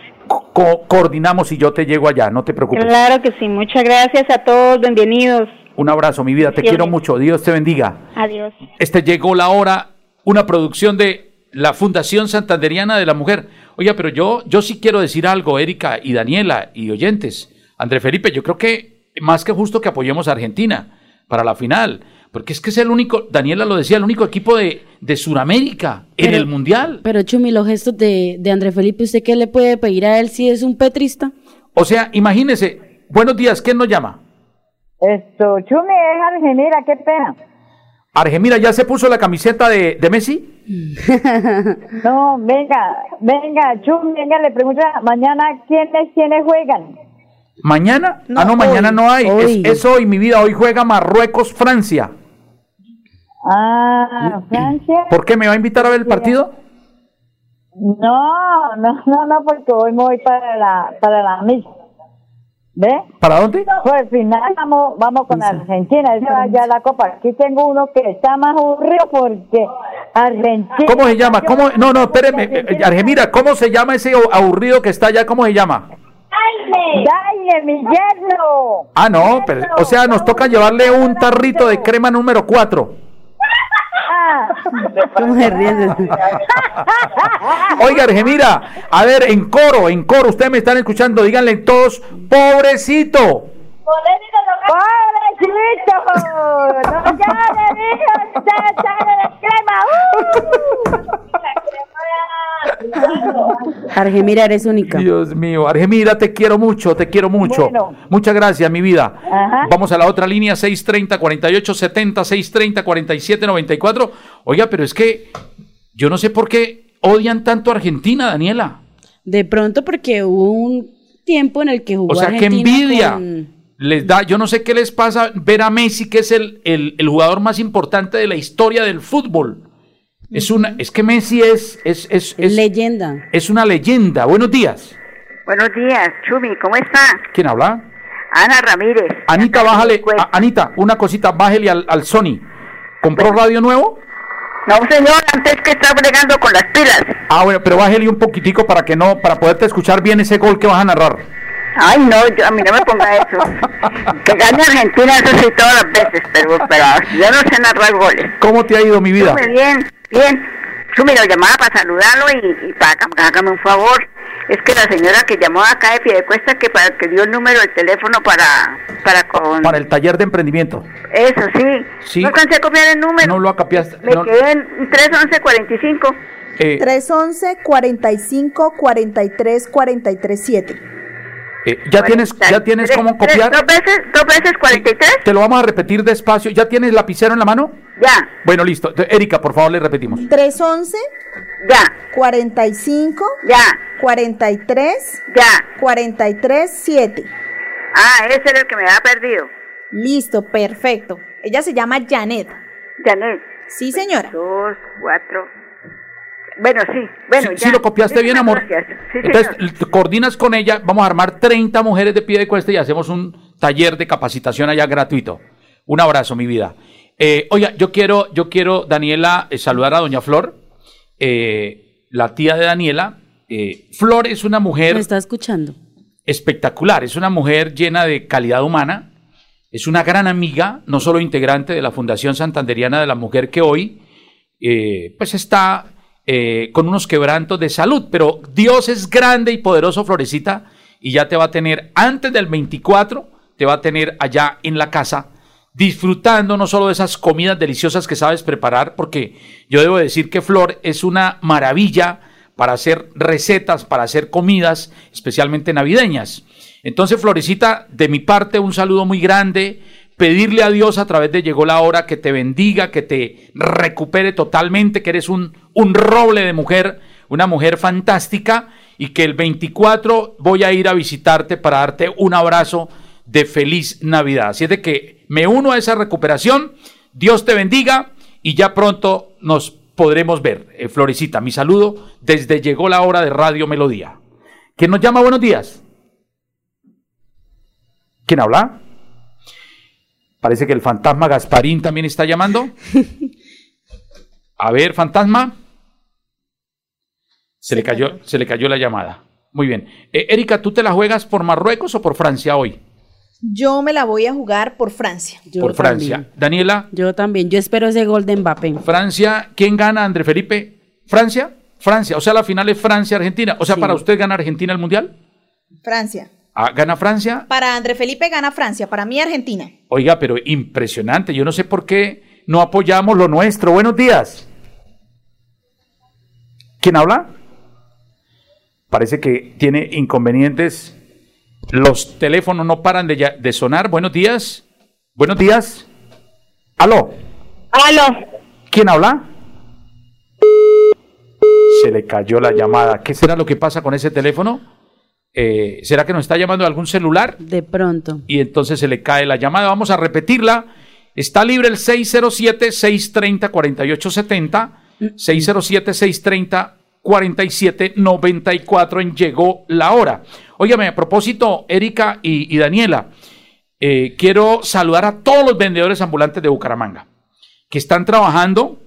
Co- coordinamos y yo te llego allá, no te preocupes. Claro que sí. Muchas gracias a todos. Bienvenidos. Un abrazo, mi vida, te quiero mucho. Dios te bendiga. Adiós. Este llegó la hora, una producción de la Fundación Santanderiana de la Mujer. Oiga, pero yo, yo sí quiero decir algo, Erika y Daniela y oyentes. André Felipe, yo creo que más que justo que apoyemos a Argentina para la final, porque es que es el único, Daniela lo decía, el único equipo de, de Sudamérica en el Mundial. Pero Chumi, los gestos de, de André Felipe, ¿usted qué le puede pedir a él si es un petrista? O sea, imagínese, buenos días, ¿quién nos llama? Esto, Chumi es Argentina, qué pena. Argemira, ¿ya se puso la camiseta de, de Messi? No, venga, venga, Chumi, venga, le pregunta mañana quiénes, quiénes juegan. ¿Mañana? No, ah, no, mañana no hay. Es- hoy. es hoy, mi vida. Hoy juega Marruecos-Francia. Ah, Francia. ¿Por qué me va a invitar a ver el partido? No, no, no, no, porque hoy me voy para la, para la misa. ¿Ve? ¿Para dónde? Pues al final vamos, vamos con Argentina, esa va ya la copa. Aquí tengo uno que está más aburrido porque Argentina. ¿Cómo se llama? ¿Cómo? No, no, espéreme. Argemira, ¿cómo se llama ese aburrido que está allá? ¿Cómo se llama? ¡Daile, mi yerno! Ah, no, pero, o sea, nos toca llevarle un tarrito de crema número 4. ¿Cómo se ríe? Oiga, Argemira, a ver, en coro, en coro, ustedes me están escuchando, díganle todos, pobrecito. ¡Pobrecito! ¡No ya le digo! ¡Ya sale de crema! Argemira, eres única. Dios mío, Argemira, te quiero mucho, te quiero mucho. Bueno. Muchas gracias, mi vida. Ajá. Vamos a la otra línea, 630-4870, 630-4794. Oiga, pero es que yo no sé por qué odian tanto a Argentina, Daniela. De pronto porque hubo un tiempo en el que jugó O sea, qué Argentina envidia. con- Les da, yo no sé qué les pasa ver a Messi, que es el, el- el jugador más importante de la historia del fútbol. Es una, es que Messi es, es, es, es leyenda. Es una leyenda. Buenos días. Buenos días, Chumi, ¿cómo está? ¿Quién habla? Ana Ramírez. Anita, bájale. a- Anita, una cosita, bájale al, al Sony. ¿Compró radio nuevo? No, señor, antes que está bregando con las pilas. Ah, bueno, pero bájale un poquitico para que no, para poderte escuchar bien ese gol que vas a narrar. Ay, no, yo- a mí no me ponga eso. que gane Argentina, eso sí, todas las veces, pero, pero yo no sé narrar goles. ¿Cómo te ha ido, mi vida? Bien, bien. Chumi, lo llamaba para saludarlo y, y para hágame un favor. Es que la señora que llamó acá de Piedecuesta, que para que dio el número del teléfono para, para con... Para el taller de emprendimiento. Eso, sí. Sí. No alcancé a copiar el número. No lo acapiaste. Me no, quedé en 311-45. eh, 311 45 43 43 7. Eh, ¿Ya tienes, ya tienes cómo Tres- copiar? ¿Dos veces, dos veces 43? Te lo vamos a repetir despacio. ¿Ya tienes lapicero en la mano? Ya. Bueno, listo. Erika, por favor, le repetimos. 311. Ya. 45. Ya. 43. Ya. 43, 7. Ah, ese era el que me había perdido. Listo, perfecto. Ella se llama Janet. Janet. Sí, señora. Dos, cuatro. Bueno, sí. Bueno, Sí, ya. sí lo copiaste bien, amor. Gracias. Sí, Entonces, señor. te coordinas con ella, vamos a armar 30 mujeres de pie de cuesta y hacemos un taller de capacitación allá gratuito. Un abrazo, mi vida. Eh, oiga, yo quiero, yo quiero, Daniela, eh, saludar a Doña Flor, eh, la tía de Daniela. Eh, Flor es una mujer Me está escuchando. espectacular, es una mujer llena de calidad humana, es una gran amiga, no solo integrante de la Fundación Santanderiana de la Mujer que hoy eh, pues está eh, con unos quebrantos de salud, pero Dios es grande y poderoso, Florecita, y ya te va a tener antes del 24, te va a tener allá en la casa disfrutando no solo de esas comidas deliciosas que sabes preparar, porque yo debo decir que Flor es una maravilla para hacer recetas, para hacer comidas, especialmente navideñas. Entonces, Florecita, de mi parte, un saludo muy grande. Pedirle a Dios a través de Llegó la Hora que te bendiga, que te recupere totalmente, que eres un, un roble de mujer, una mujer fantástica y que el 24 voy a ir a visitarte para darte un abrazo de feliz Navidad. Así es de que me uno a esa recuperación. Dios te bendiga y ya pronto nos podremos ver. Eh, Florecita, mi saludo desde Llegó la Hora de Radio Melodía. ¿Quién nos llama? Buenos días. ¿Quién habla? Parece que el fantasma Gasparín también está llamando. A ver, fantasma. Se, le cayó, se le cayó la llamada. Muy bien. Eh, Erika, ¿tú te la juegas por Marruecos o por Francia hoy? Yo me la voy a jugar por Francia. por Francia. Daniela, Yo también. Yo espero ese gol de Mbappé. Francia, ¿quién gana, André Felipe? ¿Francia? Francia. O sea, la final es Francia-Argentina. O sea, ¿para usted gana Argentina el Mundial? Francia. Ah, ¿Gana Francia? Para André Felipe gana Francia, para mí Argentina. Oiga, pero impresionante. Yo no sé por qué no apoyamos lo nuestro. Buenos días. ¿Quién habla? Parece que tiene inconvenientes. Los teléfonos no paran de, ya- de sonar. Buenos días. Buenos días. Aló. Aló. ¿Quién habla? Se le cayó la llamada. ¿Qué será lo que pasa con ese teléfono? Eh, ¿Será que nos está llamando de algún celular? De pronto. y entonces se le cae la llamada. Vamos a repetirla. Está libre el 607-630-4870, 607-630-4794 en Llegó la Hora. Óigame, a propósito, Erika y, y Daniela, eh, quiero saludar a todos los vendedores ambulantes de Bucaramanga que están trabajando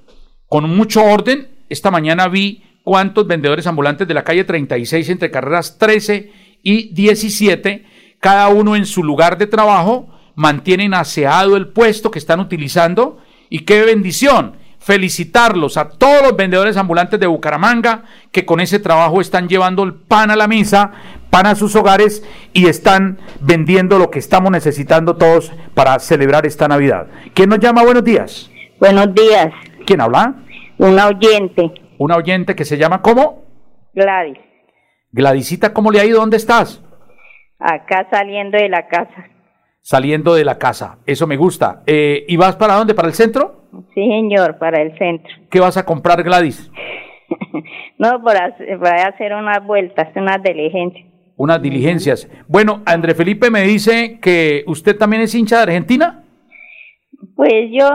con mucho orden. Esta mañana vi cuántos vendedores ambulantes de la calle 36 entre carreras 13 y 17, cada uno en su lugar de trabajo, mantienen aseado el puesto que están utilizando y qué bendición. Felicitarlos a todos los vendedores ambulantes de Bucaramanga que con ese trabajo están llevando el pan a la mesa, pan a sus hogares y están vendiendo lo que estamos necesitando todos para celebrar esta Navidad. ¿Quién nos llama? Buenos días. Buenos días. ¿Quién habla? Una oyente. Una oyente que se llama ¿cómo? Gladys. Gladysita, ¿cómo le ha ido? ¿Dónde estás? Acá saliendo de la casa. Saliendo de la casa. Eso me gusta. Eh, ¿Y vas para dónde? ¿Para el centro? Sí, señor, para el centro. ¿Qué vas a comprar, Gladys? No, para, hacer- para hacer unas vueltas, unas diligencias. Unas diligencias. Bueno, André Felipe me dice que usted también es hincha de Argentina. Pues yo,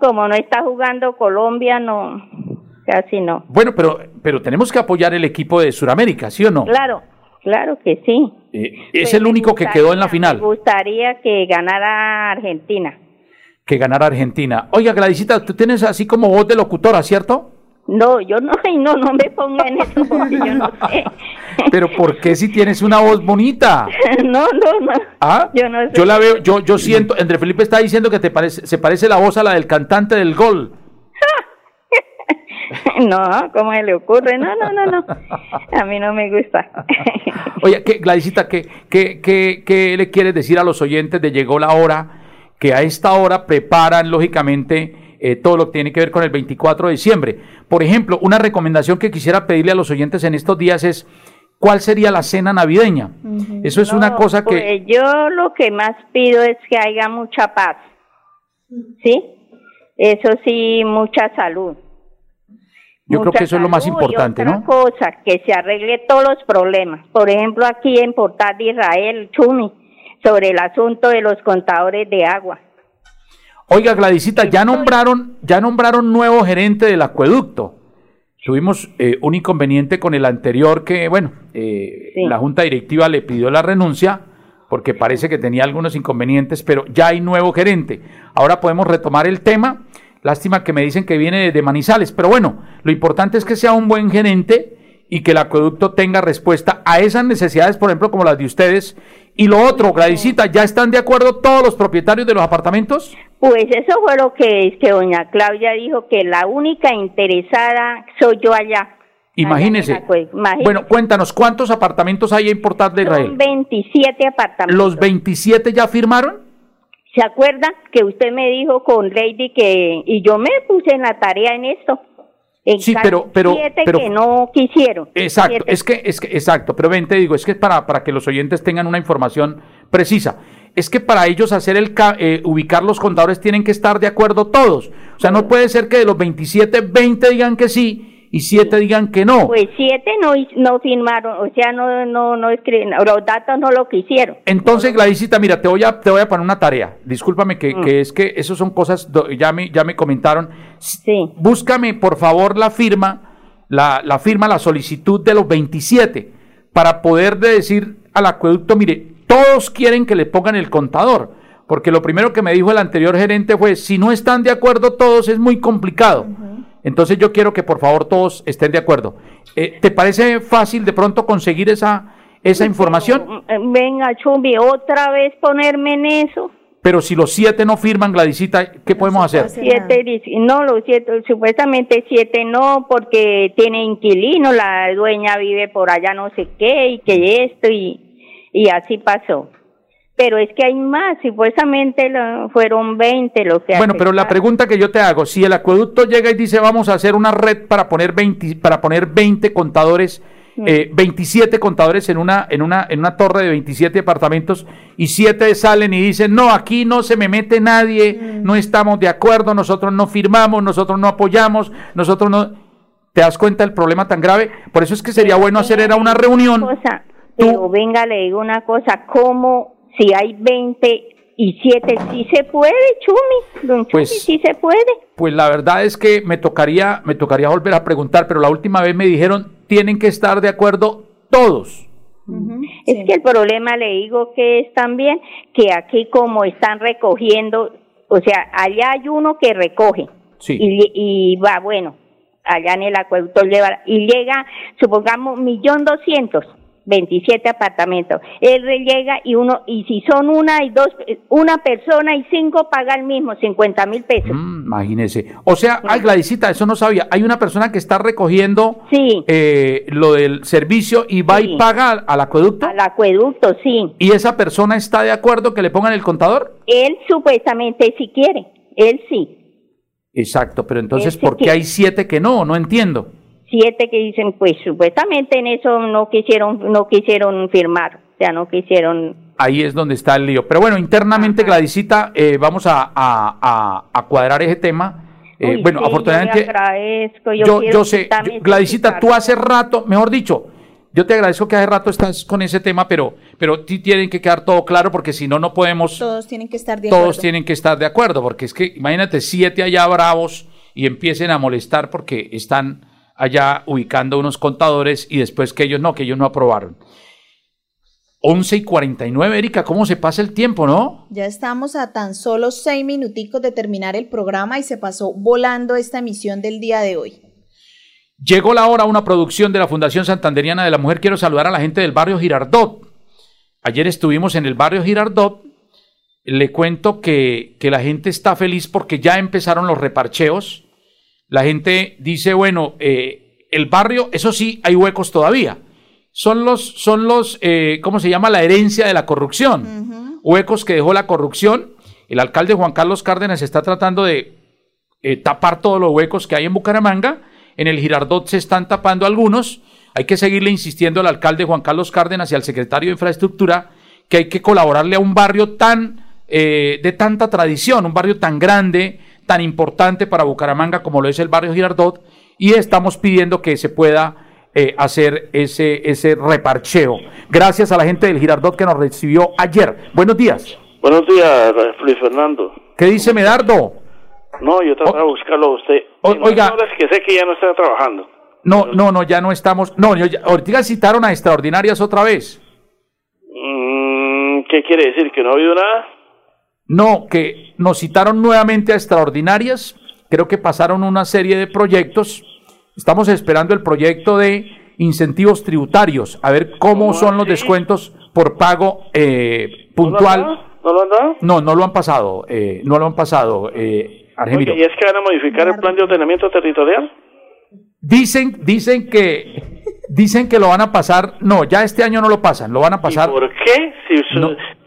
como no está jugando Colombia, no, casi no. Bueno, pero, pero tenemos que apoyar el equipo de Sudamérica, ¿sí o no? Claro, claro que sí. Eh, es el único que quedó en la Me final, gustaría que ganara Argentina. Que ganara Argentina. Oiga, Gladysita, tú tienes así como voz de locutora, ¿cierto? No, yo no, no, no me ponga en eso porque yo no sé. Pero ¿por qué si tienes una voz bonita? No, no, no. ¿Ah? Yo no sé. Yo la veo, yo, yo siento, André Felipe está diciendo que te parece, se parece la voz a la del cantante del gol. No, ¿cómo se le ocurre? No, no, no, no. A mí no me gusta. Oye, ¿qué, Gladysita, ¿qué, qué, qué, qué le quieres decir a los oyentes de Llegó la Hora? Que a esta hora preparan, lógicamente, eh, todo lo que tiene que ver con el 24 de diciembre. Por ejemplo, una recomendación que quisiera pedirle a los oyentes en estos días es ¿cuál sería la cena navideña? Eso es una cosa que... pues yo lo que más pido es que haya mucha paz. ¿Sí? Eso sí, mucha salud. Yo creo que eso es lo más y importante, otra ¿no? cosa, que se arregle todos los problemas. Por ejemplo, aquí en Portal de Israel, Chumi, sobre el asunto de los contadores de agua. Oiga, Gladysita, ya nombraron, ya nombraron nuevo gerente del acueducto. Tuvimos eh, un inconveniente con el anterior que, bueno, eh, Sí. la junta directiva le pidió la renuncia porque parece que tenía algunos inconvenientes, pero ya hay nuevo gerente. Ahora podemos retomar el tema. Lástima que me dicen que viene de Manizales, pero bueno, lo importante es que sea un buen gerente y que el acueducto tenga respuesta a esas necesidades, por ejemplo, como las de ustedes. Y lo otro, Gladysita, ¿ya están de acuerdo todos los propietarios de los apartamentos? Pues eso fue lo que, que doña Claudia dijo, que la única interesada soy yo allá. Imagínese. Allá. Bueno, cuéntanos, ¿cuántos apartamentos hay en Portal de Son Israel? 27 apartamentos. ¿Los 27 ya firmaron? ¿Se acuerda que usted me dijo con Lady que, y yo me puse en la tarea en esto? En Sí, pero- pero- siete pero- que no quisieron. Exacto, Siete. es que, es que, exacto, pero ven, te digo, es que para, para que los oyentes tengan una información precisa. Es que para ellos hacer el eh, ubicar los contadores tienen que estar de acuerdo todos. O sea, no puede ser que de los 27, 20 digan que sí y 7 digan que no. Pues siete no, no firmaron, o sea, no, no, no escriben, los datos no lo quisieron. Entonces, Gladysita, mira, te voy a, te voy a poner una tarea. Discúlpame Mm. que, que es que eso son cosas, ya me, ya me comentaron. Búscame, por favor, la firma, la, la firma, la solicitud de los 27, para poder de decir al acueducto, mire, todos quieren que le pongan el contador. Porque lo primero que me dijo el anterior gerente fue, si no están de acuerdo todos, es muy complicado. Entonces yo quiero que por favor todos estén de acuerdo. Eh, ¿Te parece fácil de pronto conseguir esa, esa información? Eh, Venga, Chumbi, otra vez ponerme en eso. Pero si los siete no firman, Gladysita, ¿qué podemos hacer? Siete, no, los siete, supuestamente siete no, porque tiene inquilino, la dueña vive por allá no sé qué, y que esto, y, y así pasó. Pero es que hay más, supuestamente lo- fueron 20 los que Bueno, pero la pregunta que yo te hago, si el acueducto llega y dice vamos a hacer una red para poner 20, para poner 20 contadores, eh, 27 contadores en una, en una, en una torre de 27 apartamentos y 7 salen y dicen no, aquí no se me mete nadie, no estamos de acuerdo, nosotros no firmamos, nosotros no apoyamos, nosotros no. ¿Te das cuenta del problema tan grave? Por eso es que sería bueno hacer era una reunión. cosa, pero venga, le digo una cosa, ¿cómo si hay 20 y 7 sí se puede, Chumi? Don Chumi, Pues- sí se puede. Pues la verdad es que me tocaría, me tocaría volver a preguntar, pero la última vez me dijeron tienen que estar de acuerdo todos. Es que el problema, le digo que es también que aquí como están recogiendo, o sea, allá hay uno que recoge Sí. y, y va, bueno, allá en el acueducto lleva, y llega, supongamos, millón doscientos, 27 apartamentos. Él llega y uno, y si son una y dos, una persona y cinco paga el mismo, 50 mil pesos. Mm, imagínese. O sea, ay, Gladysita, eso no sabía. Hay una persona que está recogiendo eh, lo del servicio y va y paga al, acueducto. Al acueducto, sí. ¿Y esa persona está de acuerdo que le pongan el contador? Él supuestamente si quiere, él sí. Exacto, pero entonces, ¿por qué hay siete que no? No entiendo. Siete que dicen pues supuestamente en eso no quisieron no quisieron firmar o sea no quisieron Ahí es donde está el lío. Pero bueno, internamente, Gladysita, eh, vamos a, a- a- a cuadrar ese tema. Eh, Uy, bueno, sí, yo afortunadamente, le agradezco yo, yo, yo sé, yo- Gladysita, tú hace rato, mejor dicho, yo te agradezco que hace rato estás con ese tema, pero, pero sí tienen que quedar todo claro porque si no, no podemos, Todos tienen que estar de todos acuerdo. tienen que estar de acuerdo, porque es que imagínate siete allá bravos y empiecen a molestar porque están allá ubicando unos contadores y después que ellos no, que ellos no aprobaron. 11 y 49, Erika, ¿cómo se pasa el tiempo, no? Ya estamos a tan solo seis minuticos de terminar el programa y se pasó volando esta emisión del día de hoy. Llegó la hora, una producción de la Fundación Santanderiana de la Mujer. Quiero saludar a la gente del barrio Girardot. Ayer estuvimos en el barrio Girardot. Le cuento que, que la gente está feliz porque ya empezaron los reparcheos. La gente dice, bueno, eh, el barrio, eso sí, hay huecos todavía. Son los, son los, eh, ¿cómo se llama? La herencia de la corrupción. Huecos que dejó la corrupción. El alcalde Juan Carlos Cárdenas está tratando de eh, tapar todos los huecos que hay en Bucaramanga. En el Girardot se están tapando algunos. hay que seguirle insistiendo al alcalde Juan Carlos Cárdenas y al secretario de Infraestructura que hay que colaborarle a un barrio tan eh, de tanta tradición, un barrio tan grande, tan importante para Bucaramanga como lo es el barrio Girardot, y estamos pidiendo que se pueda eh, hacer ese, ese reparcheo. Gracias a la gente del Girardot que nos recibió ayer. Buenos días. Buenos días, Luis Fernando. ¿Qué dice Medardo? No, yo trataba de buscarlo a usted. O- oiga. horas que sé que ya no está trabajando. No, no, no, ya no estamos. No, yo ahorita citaron a extraordinarias otra vez. Mm, ¿Qué quiere decir? ¿Que no ha habido nada? No, que nos citaron nuevamente a extraordinarias. Creo que pasaron una serie de proyectos. Estamos esperando el proyecto de incentivos tributarios, a ver cómo son los descuentos por pago eh, puntual. ¿No lo han dado? No, no lo han pasado, eh, no lo han pasado, eh, Argemiro. Oye, ¿Y es que van a modificar el plan de ordenamiento territorial? Dicen, dicen que, dicen que lo van a pasar. No, ya este año no lo pasan, lo van a pasar. ¿Por qué? Si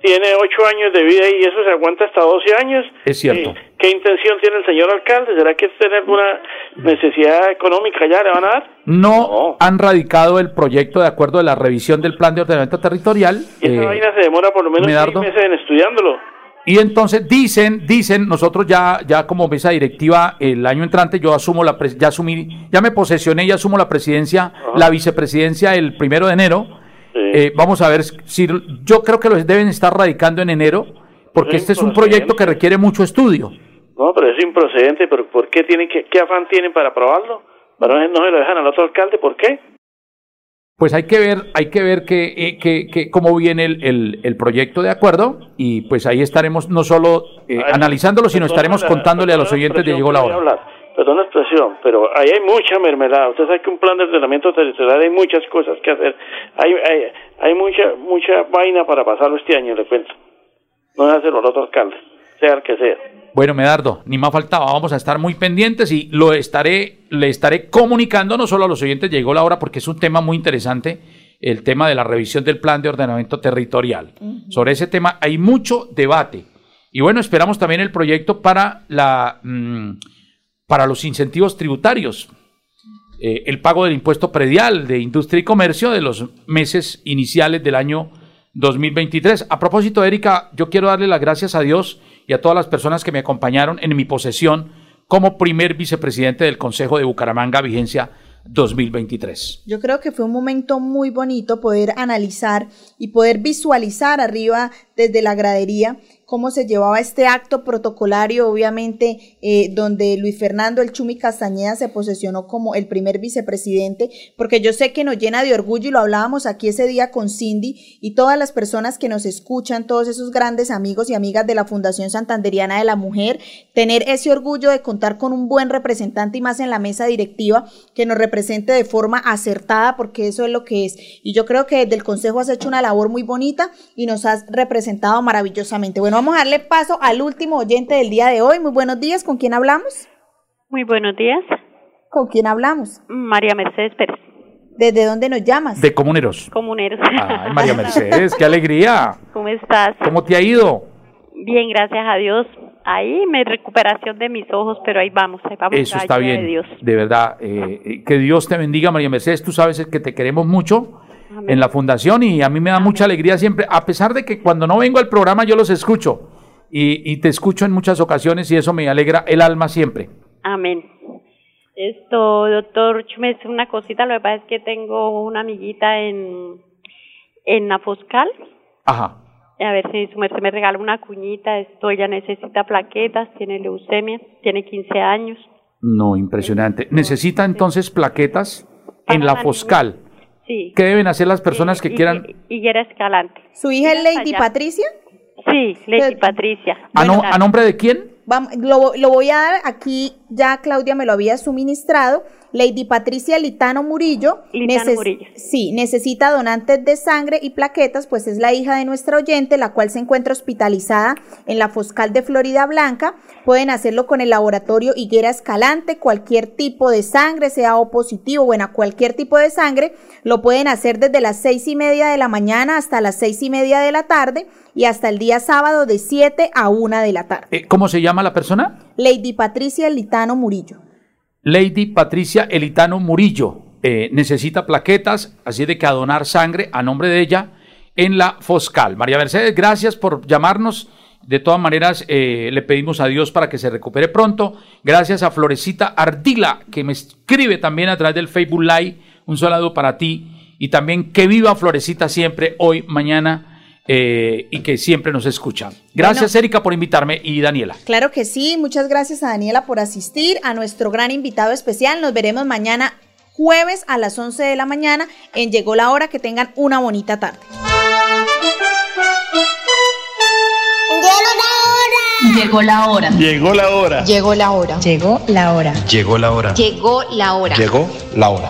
tiene ocho años de vida y eso se aguanta hasta 12 años. Es cierto. ¿Qué intención tiene el señor alcalde? ¿Será que tiene alguna necesidad económica ya le van a dar? No han radicado el proyecto de acuerdo de la revisión del plan de ordenamiento territorial. Y esa eh, vaina se demora por lo menos Medardo. seis meses en estudiándolo. Y entonces dicen, dicen, nosotros ya, ya como mesa directiva el año entrante yo asumo la, ya asumí, ya me posesioné y asumo la presidencia, la vicepresidencia el primero de enero. Eh, vamos a ver si, yo creo que los deben estar radicando en enero, porque Es este es un proyecto que requiere mucho estudio. No, pero es improcedente. ¿Pero por qué tienen que, qué afán tienen para aprobarlo? ¿Para no, se lo dejan al otro alcalde? ¿Por qué? Pues hay que ver, hay que ver que, eh, que- que cómo viene el, el- el proyecto de acuerdo y pues ahí estaremos no solo eh, analizándolo, sino estaremos contándole a los oyentes de llegó la hora. Perdón la expresión, pero ahí hay mucha mermelada. Usted sabe que un plan de ordenamiento territorial hay muchas cosas que hacer. Hay, hay, hay mucha mucha vaina para pasarlo este año, le cuento. No es hacerlo al otro alcalde, sea el que sea. Bueno, Medardo, ni más faltaba, vamos a estar muy pendientes y lo estaré, le estaré comunicando no solo a los oyentes, llegó la hora porque es un tema muy interesante, el tema de la revisión del plan de ordenamiento territorial. Sobre ese tema hay mucho debate. Y bueno, esperamos también el proyecto para la mm, para los incentivos tributarios. Eh, el pago del impuesto predial de industria y comercio de los meses iniciales del año 2023. A propósito, Erika, yo quiero darle las gracias a Dios y a todas las personas que me acompañaron en mi posesión como primer vicepresidente del Consejo de Bucaramanga, vigencia 2023. Yo creo que fue un momento muy bonito poder analizar y poder visualizar arriba desde la gradería cómo se llevaba este acto protocolario, obviamente, eh, donde Luis Fernando El Chumi Castañeda se posesionó como el primer vicepresidente, porque yo sé que nos llena de orgullo y lo hablábamos aquí ese día con Cindy y todas las personas que nos escuchan, todos esos grandes amigos y amigas de la Fundación Santanderiana de la Mujer, tener ese orgullo de contar con un buen representante y más en la mesa directiva que nos represente de forma acertada, porque eso es lo que es. Y yo creo que desde el Consejo has hecho una labor muy bonita y nos has representado maravillosamente. Bueno, vamos a darle paso al último oyente del día de hoy. Muy buenos días, ¿con quién hablamos? Muy buenos días. ¿Con quién hablamos? María Mercedes Pérez, ¿Desde dónde nos llamas? De comuneros. comuneros. Ay, María Mercedes, qué alegría. ¿Cómo estás? ¿Cómo te ha ido? Bien, gracias a Dios. Ahí me recuperación de mis ojos, pero ahí vamos, ahí vamos. Eso está bien. De Dios. De verdad, eh, eh, que Dios te bendiga, María Mercedes. Tú sabes que te queremos mucho en la fundación y a mí me da mucha alegría siempre, a pesar de que cuando no vengo al programa yo los escucho y, y te escucho en muchas ocasiones y eso me alegra el alma siempre. Amén. Esto, doctor Chumes, una cosita, lo que pasa es que tengo una amiguita en, en la Foscal. Ajá. A ver si su merced me regala una cuñita. Esto, ella necesita plaquetas, tiene leucemia, tiene 15 años. No, impresionante. Necesita entonces plaquetas en la Foscal. Sí. ¿Qué deben hacer las personas que Y- quieran? Higuera Escalante. ¿Su hija es Lady Patricia? Sí, Lady Patricia. ¿A, no- ¿A nombre de quién? Vamos, lo, lo voy a dar aquí, ya Claudia me lo había suministrado. Lady Patricia Litano Murillo. Litano neces- Murillo. Sí, necesita donantes de sangre y plaquetas, pues es la hija de nuestra oyente, la cual se encuentra hospitalizada en la Foscal de Florida Blanca. Pueden hacerlo con el laboratorio Higuera Escalante, cualquier tipo de sangre, sea O positivo, bueno, cualquier tipo de sangre, lo pueden hacer desde las seis y media de la mañana hasta las seis y media de la tarde y hasta el día sábado de 7 a 1 de la tarde. Eh, ¿Cómo se llama la persona? Lady Patricia Litano Murillo. Lady Patricia Elitano Murillo. eh, necesita plaquetas, así de que a donar sangre a nombre de ella en la Foscal. María Mercedes, gracias por llamarnos. De todas maneras, eh, le pedimos a Dios para que se recupere pronto. Gracias a Florecita Ardila, que me escribe también a través del Facebook Live. Un saludo para ti. Y también que viva Florecita siempre, hoy, mañana, eh, y que siempre nos escucha. Gracias, Erika, por invitarme y Daniela. Claro que sí, muchas gracias a Daniela por asistir, a nuestro gran invitado especial. Nos veremos mañana jueves a las 11 de la mañana en Llegó la hora. Que tengan una bonita tarde. Llegó la hora. Llegó la hora. Llegó la hora. Llegó la hora. Llegó la hora. Llegó la hora. Llegó la hora.